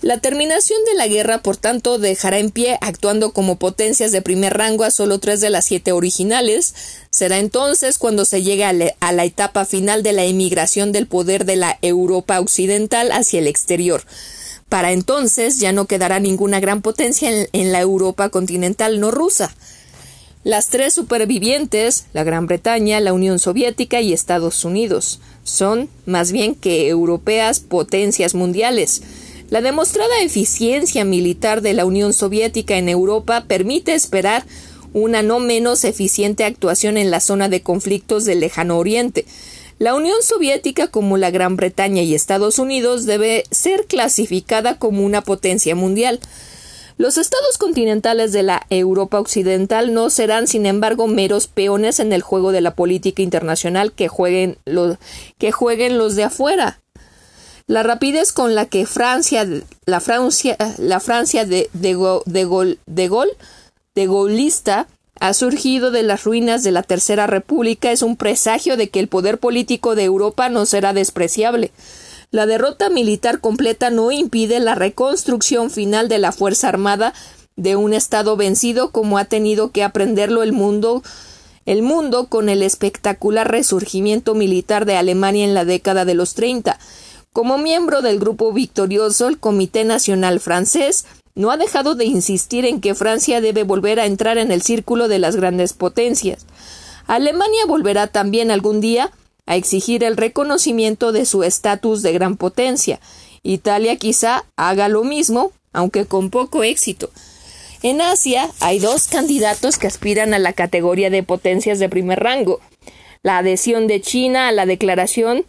La terminación de la guerra, por tanto, dejará en pie, actuando como potencias de primer rango a solo tres de las siete originales. Será entonces cuando se llegue a, la etapa final de la emigración del poder de la Europa occidental hacia el exterior. Para entonces ya no quedará ninguna gran potencia en la Europa continental no rusa. Las tres supervivientes, la Gran Bretaña, la Unión Soviética y Estados Unidos, son, más bien que europeas, potencias mundiales. La demostrada eficiencia militar de la Unión Soviética en Europa permite esperar una no menos eficiente actuación en la zona de conflictos del lejano Oriente. La Unión Soviética, como la Gran Bretaña y Estados Unidos, debe ser clasificada como una potencia mundial. Los estados continentales de la Europa occidental no serán, sin embargo, meros peones en el juego de la política internacional que jueguen los, que jueguen los de afuera. La rapidez con la que Francia, la Francia, la Francia de, de, de, de de golista, ha surgido de las ruinas de la Tercera República es un presagio de que el poder político de Europa no será despreciable. La derrota militar completa no impide la reconstrucción final de la Fuerza Armada de un Estado vencido como ha tenido que aprenderlo el mundo el mundo con el espectacular resurgimiento militar de Alemania en la década de los treinta. Como miembro del grupo victorioso, el Comité Nacional francés no ha dejado de insistir en que Francia debe volver a entrar en el círculo de las grandes potencias. Alemania volverá también algún día a exigir el reconocimiento de su estatus de gran potencia. Italia quizá haga lo mismo, aunque con poco éxito. En Asia hay dos candidatos que aspiran a la categoría de potencias de primer rango. la adhesión de China a la Declaración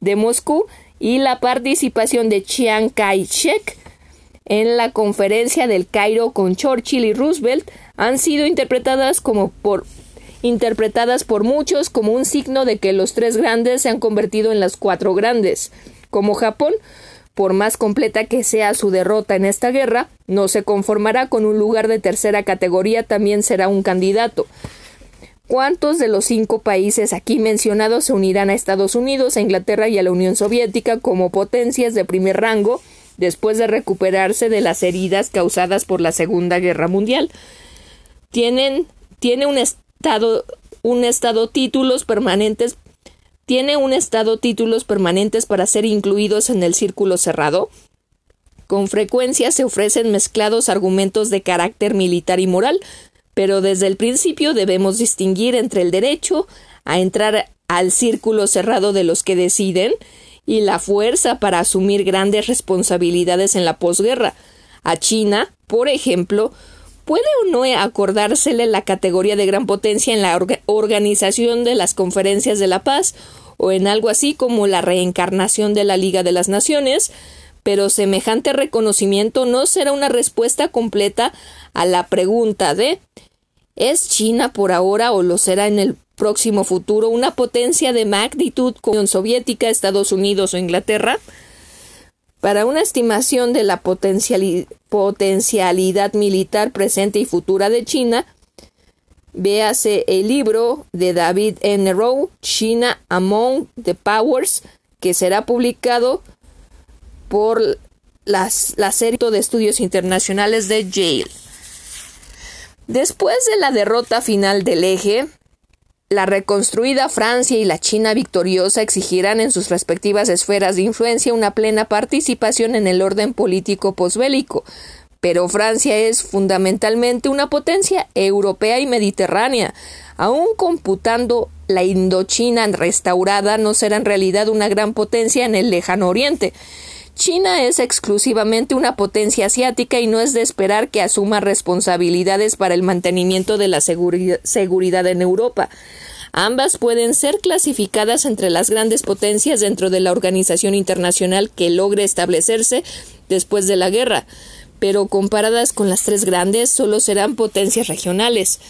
de Moscú y la participación de Chiang Kai-shek en la conferencia del Cairo con Churchill y Roosevelt han sido interpretadas como por interpretadas por muchos como un signo de que los tres grandes se han convertido en las cuatro grandes. Como Japón, por más completa que sea su derrota en esta guerra, no se conformará con un lugar de tercera categoría, también será un candidato. ¿Cuántos de los cinco países aquí mencionados se unirán a Estados Unidos, a Inglaterra y a la Unión Soviética como potencias de primer rango después de recuperarse de las heridas causadas por la Segunda Guerra Mundial? Tienen, tiene un estado, un estado títulos permanentes tiene un estado títulos permanentes para ser incluidos en el círculo cerrado. Con frecuencia se ofrecen mezclados argumentos de carácter militar y moral, pero desde el principio debemos distinguir entre el derecho a entrar al círculo cerrado de los que deciden y la fuerza para asumir grandes responsabilidades en la posguerra. A China, por ejemplo, ¿Puede o no acordársele la categoría de gran potencia en la organización de las conferencias de la paz o en algo así como la reencarnación de la Liga de las Naciones? Pero semejante reconocimiento no será una respuesta completa a la pregunta de ¿Es China por ahora o lo será en el próximo futuro una potencia de magnitud como Unión Soviética, Estados Unidos o Inglaterra? Para una estimación de la potencialidad militar presente y futura de China, véase el libro de David N. Rowe, China Among the Powers, que será publicado por las, la serie de estudios internacionales de Yale. Después de la derrota final del eje, la reconstruida Francia y la China victoriosa exigirán en sus respectivas esferas de influencia una plena participación en el orden político posbélico. Pero Francia es fundamentalmente una potencia europea y mediterránea. Aun computando la Indochina restaurada, no será en realidad una gran potencia en el lejano oriente. China es exclusivamente una potencia asiática y no es de esperar que asuma responsabilidades para el mantenimiento de la seguridad en Europa. Ambas pueden ser clasificadas entre las grandes potencias dentro de la organización internacional que logre establecerse después de la guerra, pero comparadas con las tres grandes solo serán potencias regionales.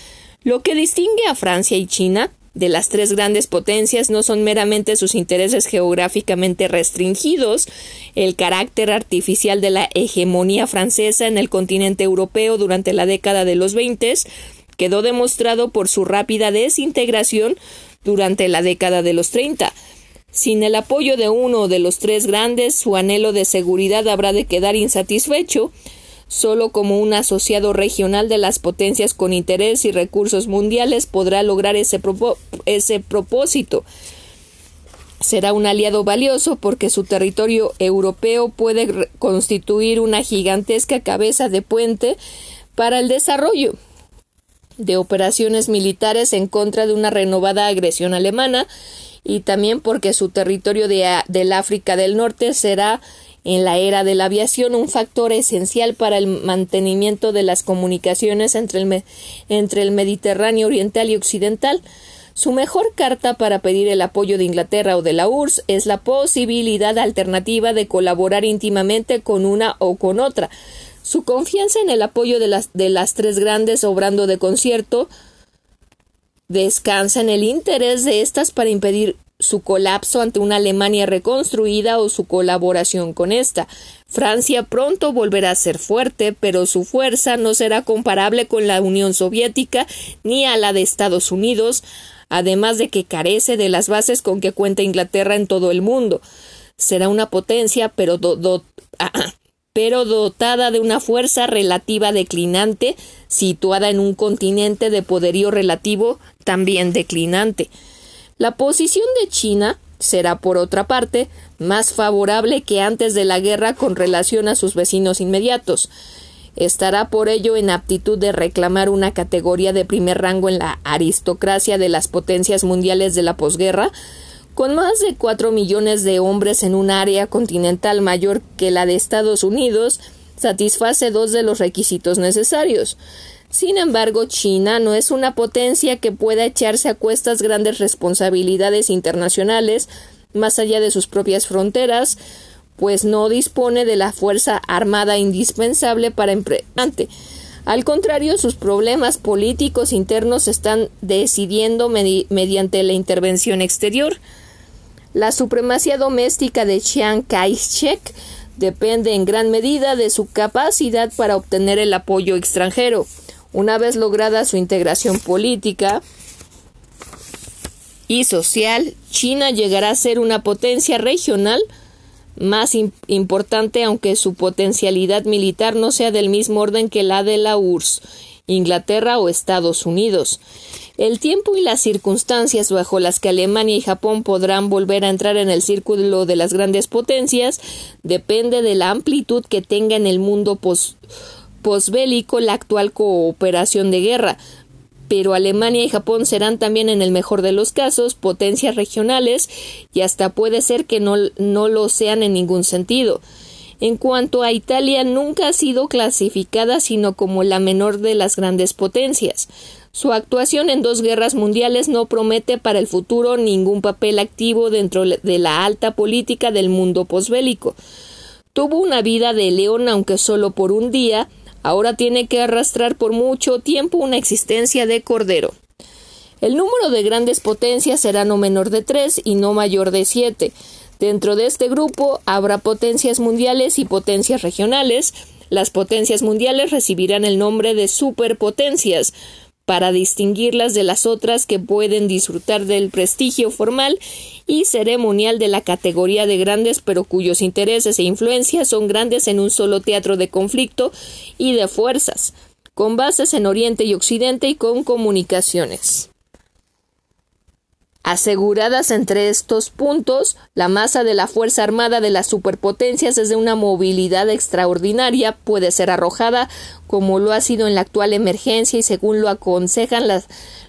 Lo que distingue a Francia y China de las tres grandes potencias no son meramente sus intereses geográficamente restringidos, el carácter artificial de la hegemonía francesa en el continente europeo durante la década de los 20 quedó demostrado por su rápida desintegración durante la década de los 30. Sin el apoyo de uno de los tres grandes, su anhelo de seguridad habrá de quedar insatisfecho, Solo como un asociado regional de las potencias con interés y recursos mundiales podrá lograr ese, ese propósito. Será un aliado valioso porque su territorio europeo puede constituir una gigantesca cabeza de puente para el desarrollo de operaciones militares en contra de una renovada agresión alemana y también porque su territorio de, del África del Norte será en la era de la aviación un factor esencial para el mantenimiento de las comunicaciones entre el, entre el Mediterráneo oriental y occidental. Su mejor carta para pedir el apoyo de Inglaterra o de la URSS es la posibilidad alternativa de colaborar íntimamente con una o con otra. Su confianza en el apoyo de las, de las tres grandes obrando de concierto descansa en el interés de estas para impedir su colapso ante una Alemania reconstruida o su colaboración con esta. Francia pronto volverá a ser fuerte, pero su fuerza no será comparable con la Unión Soviética ni a la de Estados Unidos, además de que carece de las bases con que cuenta Inglaterra en todo el mundo. Será una potencia, pero, pero dotada de una fuerza relativa declinante, situada en un continente de poderío relativo también declinante. La posición de China será, por otra parte, más favorable que antes de la guerra con relación a sus vecinos inmediatos. Estará por ello en aptitud de reclamar una categoría de primer rango en la aristocracia de las potencias mundiales de la posguerra, con más de cuatro millones de hombres en un área continental mayor que la de Estados Unidos, satisface dos de los requisitos necesarios Sin embargo, China no es una potencia que pueda echarse a cuestas grandes responsabilidades internacionales más allá de sus propias fronteras, pues no dispone de la fuerza armada indispensable para emprenderte. Al contrario, sus problemas políticos internos se están decidiendo mediante la intervención exterior. La supremacía doméstica de Chiang Kai-shek depende en gran medida de su capacidad para obtener el apoyo extranjero. Una vez lograda su integración política y social, China llegará a ser una potencia regional más importante aunque su potencialidad militar no sea del mismo orden que la de la URSS, Inglaterra o Estados Unidos. El tiempo y las circunstancias bajo las que Alemania y Japón podrán volver a entrar en el círculo de las grandes potencias depende de la amplitud que tenga en el mundo post posbélico la actual cooperación de guerra, pero Alemania y Japón serán también en el mejor de los casos potencias regionales y hasta puede ser que no, no lo sean en ningún sentido. En cuanto a Italia, nunca ha sido clasificada sino como la menor de las grandes potencias. Su actuación en dos guerras mundiales no promete para el futuro ningún papel activo dentro de la alta política del mundo posbélico. Tuvo una vida de león aunque solo por un día, ahora tiene que arrastrar por mucho tiempo una existencia de cordero. El número de grandes potencias será no menor de tres y no mayor de siete. Dentro de este grupo habrá potencias mundiales y potencias regionales. Las potencias mundiales recibirán el nombre de superpotencias, para distinguirlas de las otras que pueden disfrutar del prestigio formal y ceremonial de la categoría de grandes pero cuyos intereses e influencias son grandes en un solo teatro de conflicto y de fuerzas, con bases en Oriente y Occidente y con comunicaciones. Aseguradas entre estos puntos, la masa de la Fuerza Armada de las superpotencias es de una movilidad extraordinaria, puede ser arrojada como lo ha sido en la actual emergencia y según lo aconsejan las,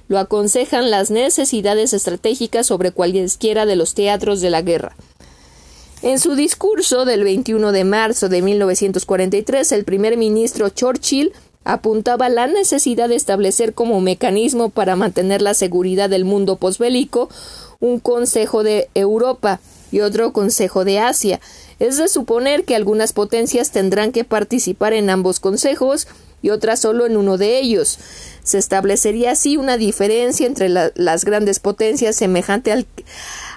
lo aconsejan las necesidades estratégicas sobre cualquiera de los teatros de la guerra. En su discurso del 21 de marzo de 1943, el primer ministro Churchill apuntaba la necesidad de establecer como mecanismo para mantener la seguridad del mundo posbélico un Consejo de Europa y otro Consejo de Asia. Es de suponer que algunas potencias tendrán que participar en ambos consejos y otras solo en uno de ellos. Se establecería así una diferencia entre las grandes potencias semejante al,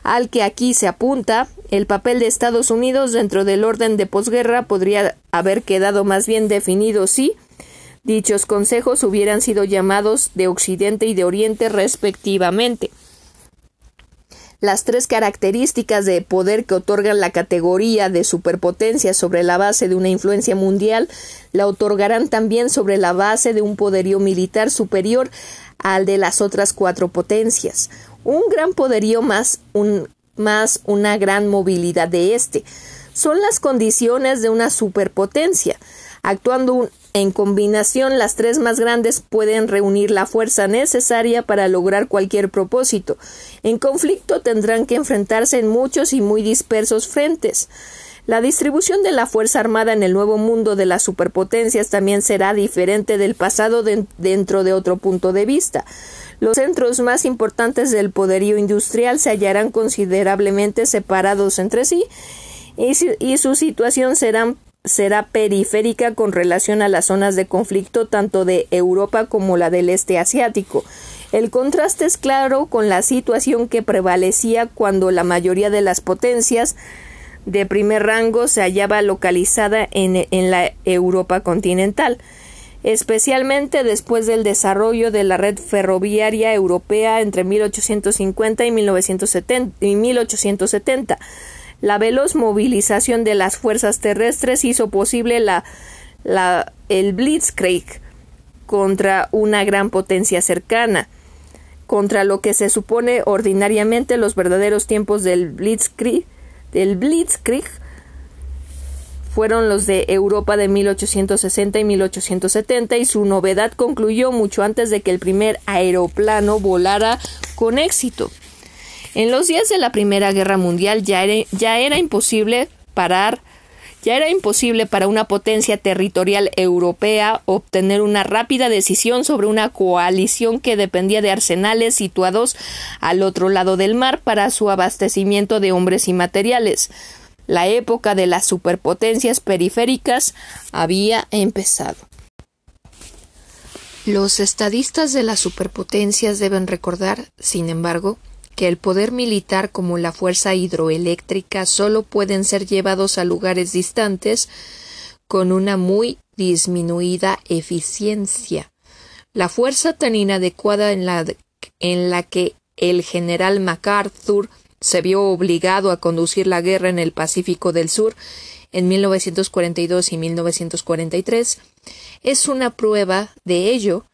al que aquí se apunta. El papel de Estados Unidos dentro del orden de posguerra podría haber quedado más bien definido si Dichos consejos hubieran sido llamados de Occidente y de Oriente respectivamente. Las tres características de poder que otorgan la categoría de superpotencia sobre la base de una influencia mundial la otorgarán también sobre la base de un poderío militar superior al de las otras cuatro potencias. Un gran poderío más, un, más una gran movilidad de éste. Son las condiciones de una superpotencia. Actuando en combinación, las tres más grandes pueden reunir la fuerza necesaria para lograr cualquier propósito. En conflicto tendrán que enfrentarse en muchos y muy dispersos frentes. La distribución de la Fuerza Armada en el nuevo mundo de las superpotencias también será diferente del pasado dentro de otro punto de vista. Los centros más importantes del poderío industrial se hallarán considerablemente separados entre sí y, su situación serán será periférica con relación a las zonas de conflicto tanto de Europa como la del este asiático. El contraste es claro con la situación que prevalecía cuando la mayoría de las potencias de primer rango se hallaba localizada en, en la Europa continental, especialmente después del desarrollo de la red ferroviaria europea entre 1850 y, 1970, y 1870 la veloz movilización de las fuerzas terrestres hizo posible la, la, el Blitzkrieg contra una gran potencia cercana, contra lo que se supone ordinariamente los verdaderos tiempos del Blitzkrieg, del Blitzkrieg fueron los de Europa de 1860 y 1870 y su novedad concluyó mucho antes de que el primer aeroplano volara con éxito. En los días de la Primera Guerra Mundial ya era, ya era imposible parar Ya era imposible para una potencia territorial europea obtener una rápida decisión sobre una coalición que dependía de arsenales situados al otro lado del mar para su abastecimiento de hombres y materiales. La época de las superpotencias periféricas había empezado. Los estadistas de las superpotencias deben recordar, sin embargo, que el poder militar como la fuerza hidroeléctrica solo pueden ser llevados a lugares distantes con una muy disminuida eficiencia. La fuerza tan inadecuada en la, en la que el general MacArthur se vio obligado a conducir la guerra en el Pacífico del Sur en 1942 y 1943 es una prueba de ello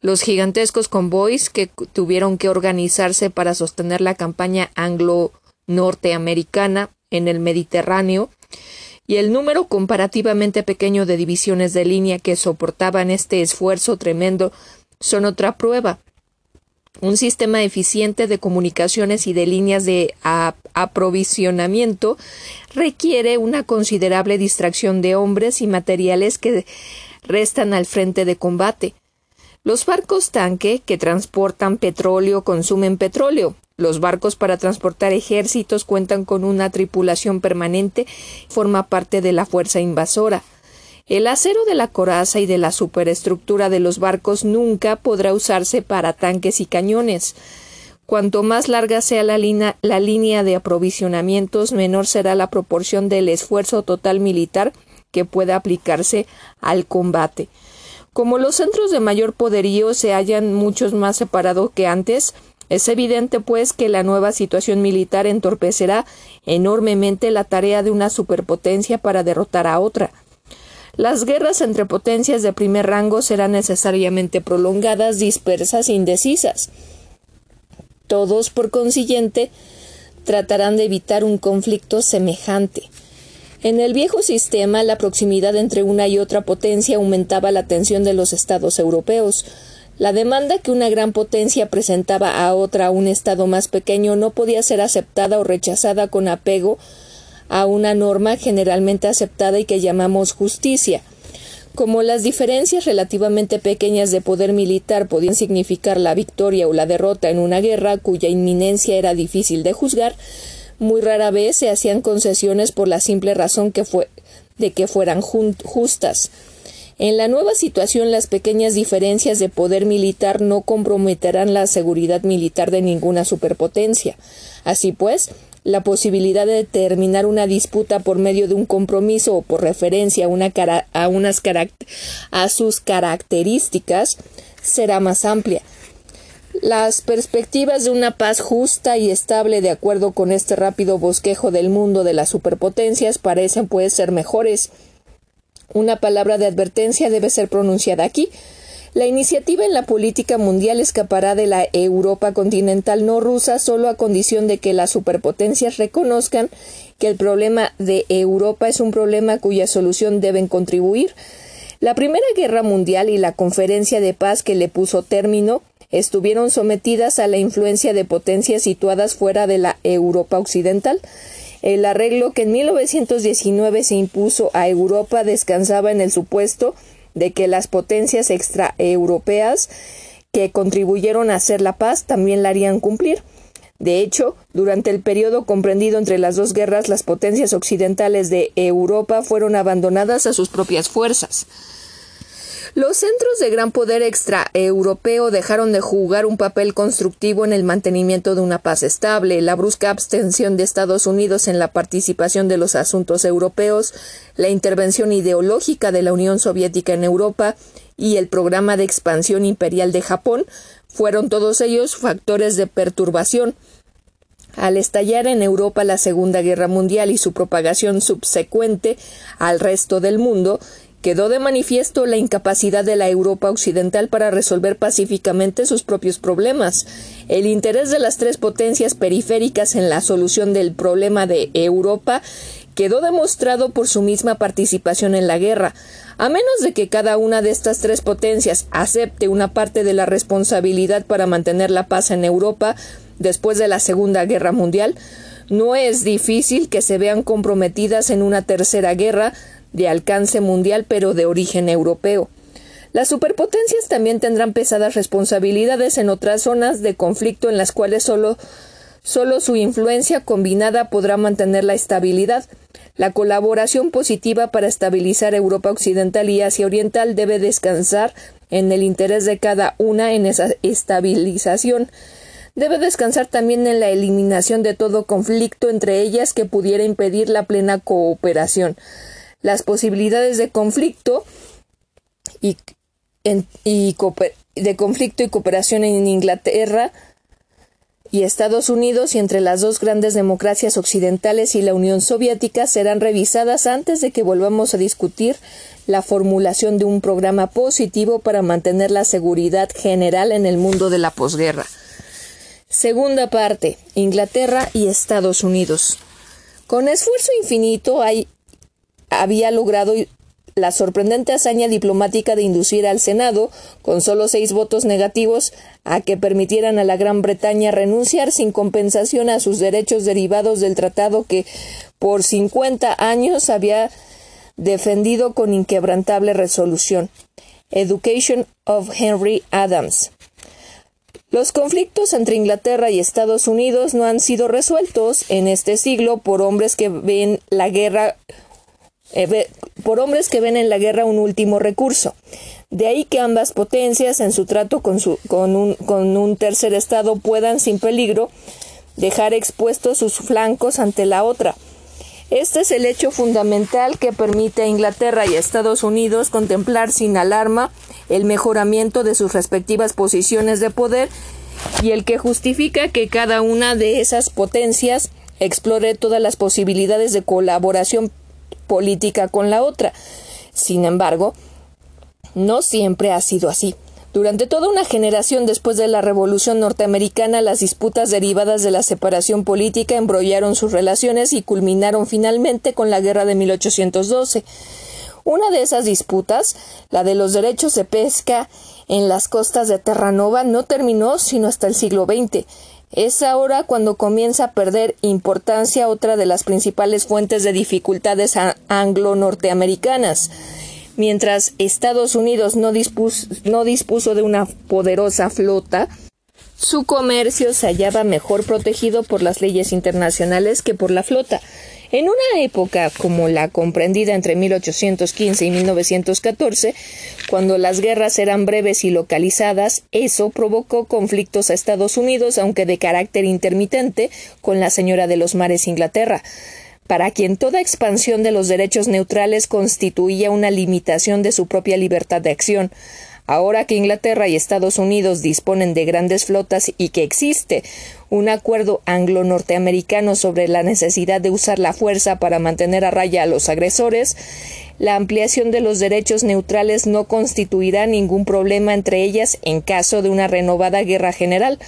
los gigantescos convoys que tuvieron que organizarse para sostener la campaña anglo-norteamericana en el Mediterráneo y el número comparativamente pequeño de divisiones de línea que soportaban este esfuerzo tremendo son otra prueba. Un sistema eficiente de comunicaciones y de líneas de aprovisionamiento requiere una considerable distracción de hombres y materiales que restan al frente de combate. Los barcos tanque que transportan petróleo consumen petróleo. Los barcos para transportar ejércitos cuentan con una tripulación permanente, forma parte de la fuerza invasora. El acero de la coraza y de la superestructura de los barcos nunca podrá usarse para tanques y cañones. Cuanto más larga sea la, la línea de aprovisionamientos, menor será la proporción del esfuerzo total militar que pueda aplicarse al combate. Como los centros de mayor poderío se hallan muchos más separados que antes, es evidente, pues, que la nueva situación militar entorpecerá enormemente la tarea de una superpotencia para derrotar a otra. Las guerras entre potencias de primer rango serán necesariamente prolongadas, dispersas e indecisas. Todos, por consiguiente, tratarán de evitar un conflicto semejante. En el viejo sistema, la proximidad entre una y otra potencia aumentaba la tensión de los estados europeos. La demanda que una gran potencia presentaba a otra, un estado más pequeño, no podía ser aceptada o rechazada con apego a una norma generalmente aceptada y que llamamos justicia. Como las diferencias relativamente pequeñas de poder militar podían significar la victoria o la derrota en una guerra cuya inminencia era difícil de juzgar, muy rara vez se hacían concesiones por la simple razón de que fueran justas. En la nueva situación las pequeñas diferencias de poder militar no comprometerán la seguridad militar de ninguna superpotencia. Así pues, la posibilidad de terminar una disputa por medio de un compromiso o por referencia a, una a, unas a sus características será más amplia. Las perspectivas de una paz justa y estable de acuerdo con este rápido bosquejo del mundo de las superpotencias parecen pues ser mejores. Una palabra de advertencia debe ser pronunciada aquí. La iniciativa en la política mundial escapará de la Europa continental no rusa solo a condición de que las superpotencias reconozcan que el problema de Europa es un problema cuya solución deben contribuir. La Primera Guerra Mundial y la Conferencia de Paz que le puso término estuvieron sometidas a la influencia de potencias situadas fuera de la Europa occidental. El arreglo que en 1919 se impuso a Europa descansaba en el supuesto de que las potencias extraeuropeas que contribuyeron a hacer la paz también la harían cumplir. De hecho, durante el periodo comprendido entre las dos guerras, las potencias occidentales de Europa fueron abandonadas a sus propias fuerzas. Los centros de gran poder extraeuropeo dejaron de jugar un papel constructivo en el mantenimiento de una paz estable. La brusca abstención de Estados Unidos en la participación de los asuntos europeos, la intervención ideológica de la Unión Soviética en Europa y el programa de expansión imperial de Japón fueron todos ellos factores de perturbación. Al estallar en Europa la Segunda Guerra Mundial y su propagación subsecuente al resto del mundo, quedó de manifiesto la incapacidad de la Europa occidental para resolver pacíficamente sus propios problemas. El interés de las tres potencias periféricas en la solución del problema de Europa quedó demostrado por su misma participación en la guerra. A menos de que cada una de estas tres potencias acepte una parte de la responsabilidad para mantener la paz en Europa después de la Segunda Guerra Mundial, no es difícil que se vean comprometidas en una tercera guerra de alcance mundial pero de origen europeo. Las superpotencias también tendrán pesadas responsabilidades en otras zonas de conflicto en las cuales solo, solo su influencia combinada podrá mantener la estabilidad. La colaboración positiva para estabilizar Europa Occidental y Asia Oriental debe descansar en el interés de cada una en esa estabilización. Debe descansar también en la eliminación de todo conflicto entre ellas que pudiera impedir la plena cooperación. Las posibilidades de conflicto y, de conflicto y cooperación en Inglaterra y Estados Unidos y entre las dos grandes democracias occidentales y la Unión Soviética serán revisadas antes de que volvamos a discutir la formulación de un programa positivo para mantener la seguridad general en el mundo de la posguerra. Segunda parte. Inglaterra y Estados Unidos. Con esfuerzo infinito hay, había logrado la sorprendente hazaña diplomática de inducir al Senado, con solo seis votos negativos, a que permitieran a la Gran Bretaña renunciar sin compensación a sus derechos derivados del tratado que por cincuenta años había defendido con inquebrantable resolución. Education of Henry Adams. Los conflictos entre Inglaterra y Estados Unidos no han sido resueltos en este siglo por hombres que ven la guerra eh, por hombres que ven en la guerra un último recurso. De ahí que ambas potencias, en su trato con, un, con un tercer Estado, puedan sin peligro dejar expuestos sus flancos ante la otra. Este es el hecho fundamental que permite a Inglaterra y a Estados Unidos contemplar sin alarma el mejoramiento de sus respectivas posiciones de poder y el que justifica que cada una de esas potencias explore todas las posibilidades de colaboración política con la otra. Sin embargo, no siempre ha sido así. Durante toda una generación después de la Revolución norteamericana, las disputas derivadas de la separación política embrollaron sus relaciones y culminaron finalmente con la Guerra de 1812. Una de esas disputas, la de los derechos de pesca en las costas de Terranova, no terminó sino hasta el siglo XX. Es ahora cuando comienza a perder importancia otra de las principales fuentes de dificultades anglo-norteamericanas. Mientras Estados Unidos no dispuso, de una poderosa flota, su comercio se hallaba mejor protegido por las leyes internacionales que por la flota. En una época como la comprendida entre 1815 y 1914, cuando las guerras eran breves y localizadas, eso provocó conflictos a Estados Unidos, aunque de carácter intermitente, con la señora de los mares Inglaterra para quien toda expansión de los derechos neutrales constituía una limitación de su propia libertad de acción. Ahora que Inglaterra y Estados Unidos disponen de grandes flotas y que existe un acuerdo anglo-norteamericano sobre la necesidad de usar la fuerza para mantener a raya a los agresores, la ampliación de los derechos neutrales no constituirá ningún problema entre ellas en caso de una renovada guerra general.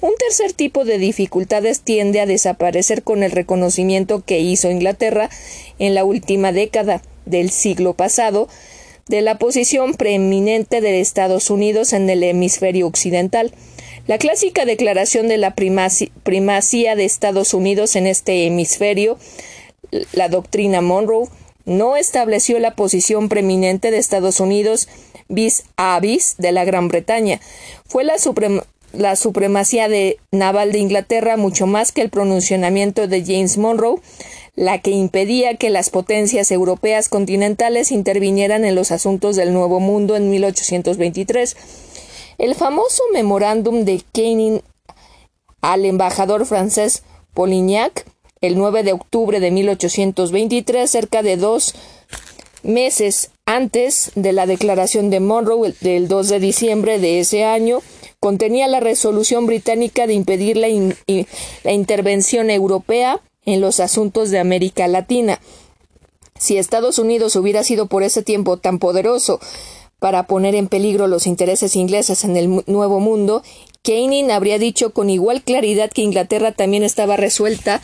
Un tercer tipo de dificultades tiende a desaparecer con el reconocimiento que hizo Inglaterra en la última década del siglo pasado de la posición preeminente de Estados Unidos en el hemisferio occidental. La clásica declaración de la primacía de Estados Unidos en este hemisferio, la doctrina Monroe, no estableció la posición preeminente de Estados Unidos vis a vis de la Gran Bretaña. Fue la, supremacía de naval de Inglaterra mucho más que el pronunciamiento de James Monroe la que impedía que las potencias europeas continentales intervinieran en los asuntos del Nuevo Mundo en 1823. El famoso memorándum de Canning al embajador francés Polignac el 9 de octubre de 1823, cerca de dos meses antes de la declaración de Monroe del 2 de diciembre de ese año, contenía la resolución británica de impedir la intervención europea en los asuntos de América Latina. Si Estados Unidos hubiera sido por ese tiempo tan poderoso para poner en peligro los intereses ingleses en el Nuevo Mundo, Canning habría dicho con igual claridad que Inglaterra también estaba resuelta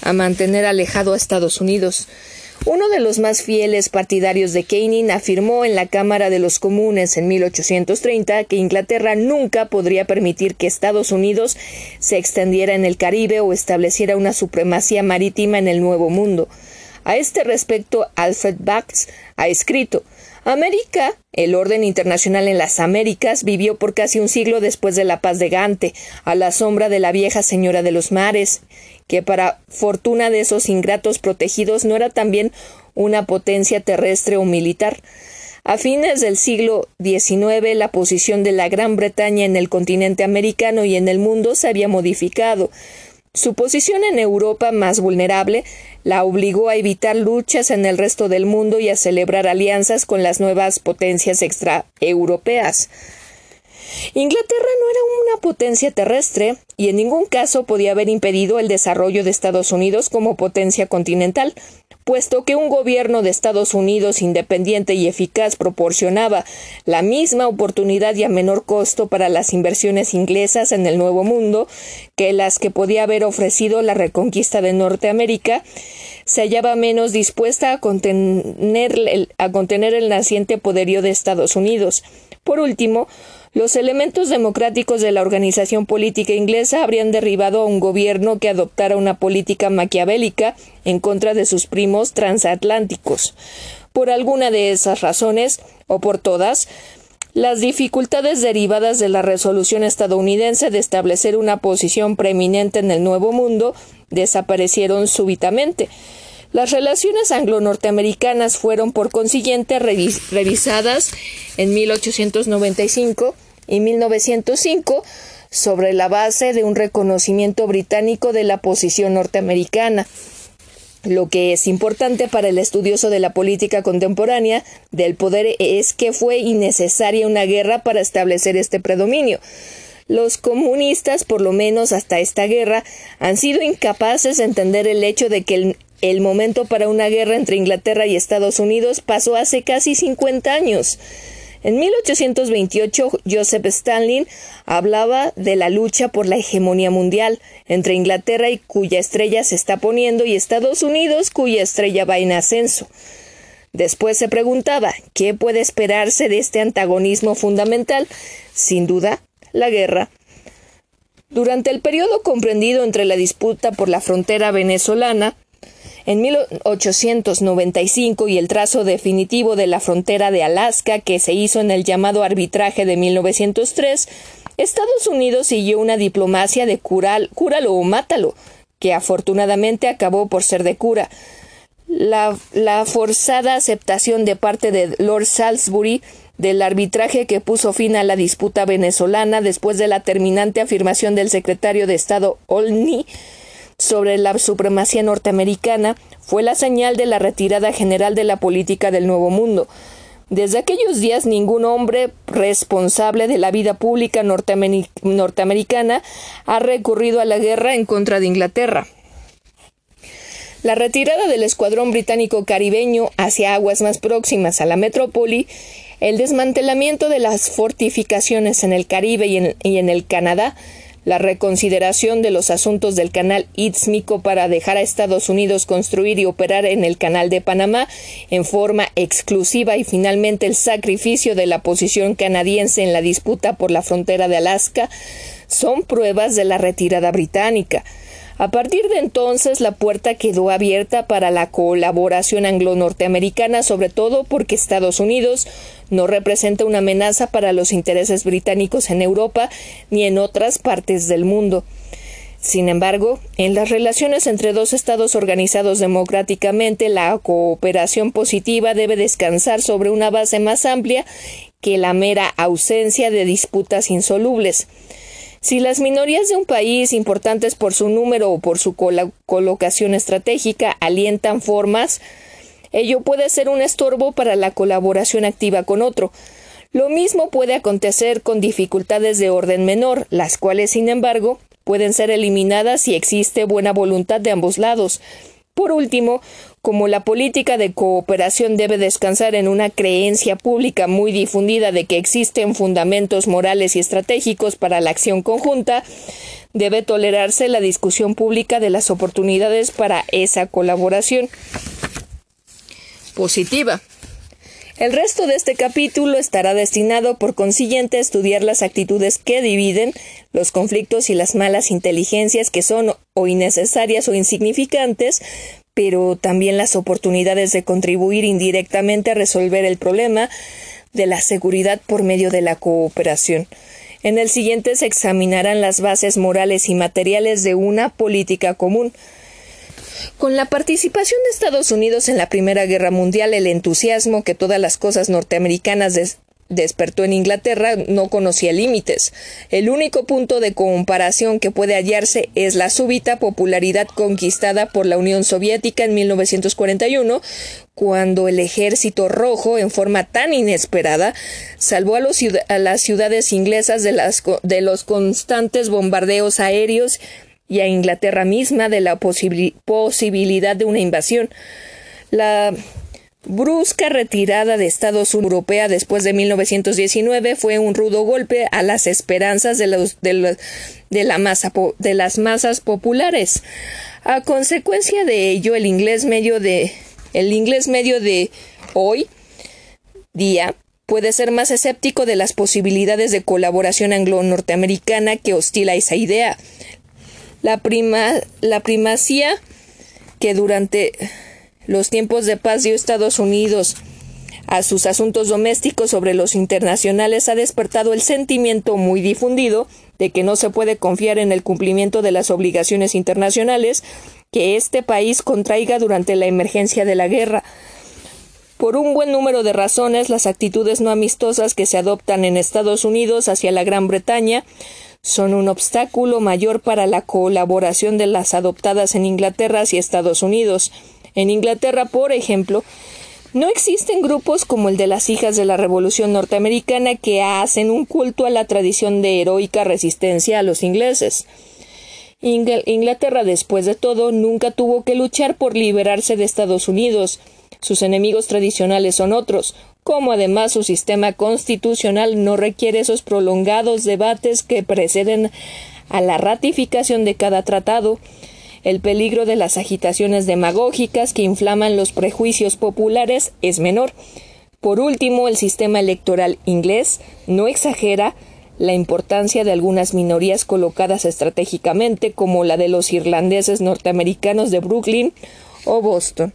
a mantener alejado a Estados Unidos. Uno de los más fieles partidarios de Canning afirmó en la Cámara de los Comunes en 1830 que Inglaterra nunca podría permitir que Estados Unidos se extendiera en el Caribe o estableciera una supremacía marítima en el Nuevo Mundo. A este respecto, Alfred Bax ha escrito América, el orden internacional en las Américas, vivió por casi un siglo después de la paz de Gante, a la sombra de la vieja señora de los mares, que para fortuna de esos ingratos protegidos no era también una potencia terrestre o militar. A fines del siglo XIX, la posición de la Gran Bretaña en el continente americano y en el mundo se había modificado. Su posición en Europa más vulnerable la obligó a evitar luchas en el resto del mundo y a celebrar alianzas con las nuevas potencias extraeuropeas. Inglaterra no era una potencia terrestre y en ningún caso podía haber impedido el desarrollo de Estados Unidos como potencia continental, puesto que un gobierno de Estados Unidos independiente y eficaz proporcionaba la misma oportunidad y a menor costo para las inversiones inglesas en el Nuevo Mundo que las que podía haber ofrecido la reconquista de Norteamérica, se hallaba menos dispuesta a contener el, a contener el naciente poderío de Estados Unidos. Por último, los elementos democráticos de la organización política inglesa habrían derribado a un gobierno que adoptara una política maquiavélica en contra de sus primos transatlánticos. Por alguna de esas razones, o por todas, las dificultades derivadas de la resolución estadounidense de establecer una posición preeminente en el Nuevo Mundo desaparecieron súbitamente. Las relaciones anglo-norteamericanas fueron, por consiguiente, revisadas en 1895 y 1905 sobre la base de un reconocimiento británico de la posición norteamericana. Lo que es importante para el estudioso de la política contemporánea del poder es que fue innecesaria una guerra para establecer este predominio. Los comunistas, por lo menos hasta esta guerra, han sido incapaces de entender el hecho de que el, el momento para una guerra entre Inglaterra y Estados Unidos pasó hace casi 50 años. En 1828, Joseph Stalin hablaba de la lucha por la hegemonía mundial entre Inglaterra y cuya estrella se está poniendo y Estados Unidos cuya estrella va en ascenso. Después se preguntaba ¿qué puede esperarse de este antagonismo fundamental? Sin duda, la guerra. Durante el periodo comprendido entre la disputa por la frontera venezolana, en 1895 y el trazo definitivo de la frontera de Alaska que se hizo en el llamado arbitraje de 1903, Estados Unidos siguió una diplomacia de cural, cúralo o mátalo, que afortunadamente acabó por ser de cura. La, la forzada aceptación de parte de Lord Salisbury del arbitraje que puso fin a la disputa venezolana después de la terminante afirmación del secretario de Estado Olney sobre la supremacía norteamericana fue la señal de la retirada general de la política del Nuevo Mundo. Desde aquellos días ningún hombre responsable de la vida pública norteamericana ha recurrido a la guerra en contra de Inglaterra. La retirada del escuadrón británico caribeño hacia aguas más próximas a la metrópoli, el desmantelamiento de las fortificaciones en el Caribe y en, el Canadá, la reconsideración de los asuntos del canal Istmico para dejar a Estados Unidos construir y operar en el canal de Panamá en forma exclusiva y finalmente el sacrificio de la posición canadiense en la disputa por la frontera de Alaska son pruebas de la retirada británica. A partir de entonces la puerta quedó abierta para la colaboración anglo-norteamericana, sobre todo porque Estados Unidos no representa una amenaza para los intereses británicos en Europa ni en otras partes del mundo. Sin embargo, en las relaciones entre dos estados organizados democráticamente, la cooperación positiva debe descansar sobre una base más amplia que la mera ausencia de disputas insolubles. Si las minorías de un país, importantes por su número o por su colocación estratégica, alientan formas, ello puede ser un estorbo para la colaboración activa con otro. Lo mismo puede acontecer con dificultades de orden menor, las cuales, sin embargo, pueden ser eliminadas si existe buena voluntad de ambos lados. Por último, como la política de cooperación debe descansar en una creencia pública muy difundida de que existen fundamentos morales y estratégicos para la acción conjunta, debe tolerarse la discusión pública de las oportunidades para esa colaboración. positiva. El resto de este capítulo estará destinado por consiguiente a estudiar las actitudes que dividen, los conflictos y las malas inteligencias que son o innecesarias o insignificantes, pero también las oportunidades de contribuir indirectamente a resolver el problema de la seguridad por medio de la cooperación. En el siguiente se examinarán las bases morales y materiales de una política común. Con la participación de Estados Unidos en la Primera Guerra Mundial, el entusiasmo que todas las cosas norteamericanas despertó en Inglaterra no conocía límites. El único punto de comparación que puede hallarse es la súbita popularidad conquistada por la Unión Soviética en 1941, cuando el ejército rojo, en forma tan inesperada, salvó a, a las ciudades inglesas de, las, de los constantes bombardeos aéreos y a Inglaterra misma de la posibilidad de una invasión. La brusca retirada de Estados Unidos Europea después de 1919 fue un rudo golpe a las esperanzas de, los, de, la masa, de las masas populares. A consecuencia de ello, el inglés medio de el inglés medio de hoy día puede ser más escéptico de las posibilidades de colaboración anglo-norteamericana que hostil a esa idea la, prima, la primacía que durante los tiempos de paz dio Estados Unidos a sus asuntos domésticos sobre los internacionales ha despertado el sentimiento muy difundido de que no se puede confiar en el cumplimiento de las obligaciones internacionales que este país contraiga durante la emergencia de la guerra. Por un buen número de razones, las actitudes no amistosas que se adoptan en Estados Unidos hacia la Gran Bretaña son un obstáculo mayor para la colaboración de las adoptadas en Inglaterra y Estados Unidos. En Inglaterra, por ejemplo, no existen grupos como el de las hijas de la Revolución norteamericana que hacen un culto a la tradición de heroica resistencia a los ingleses. Inglaterra, después de todo, nunca tuvo que luchar por liberarse de Estados Unidos. Sus enemigos tradicionales son otros, como además su sistema constitucional no requiere esos prolongados debates que preceden a la ratificación de cada tratado, el peligro de las agitaciones demagógicas que inflaman los prejuicios populares es menor. Por último, el sistema electoral inglés no exagera la importancia de algunas minorías colocadas estratégicamente como la de los irlandeses norteamericanos de Brooklyn o Boston.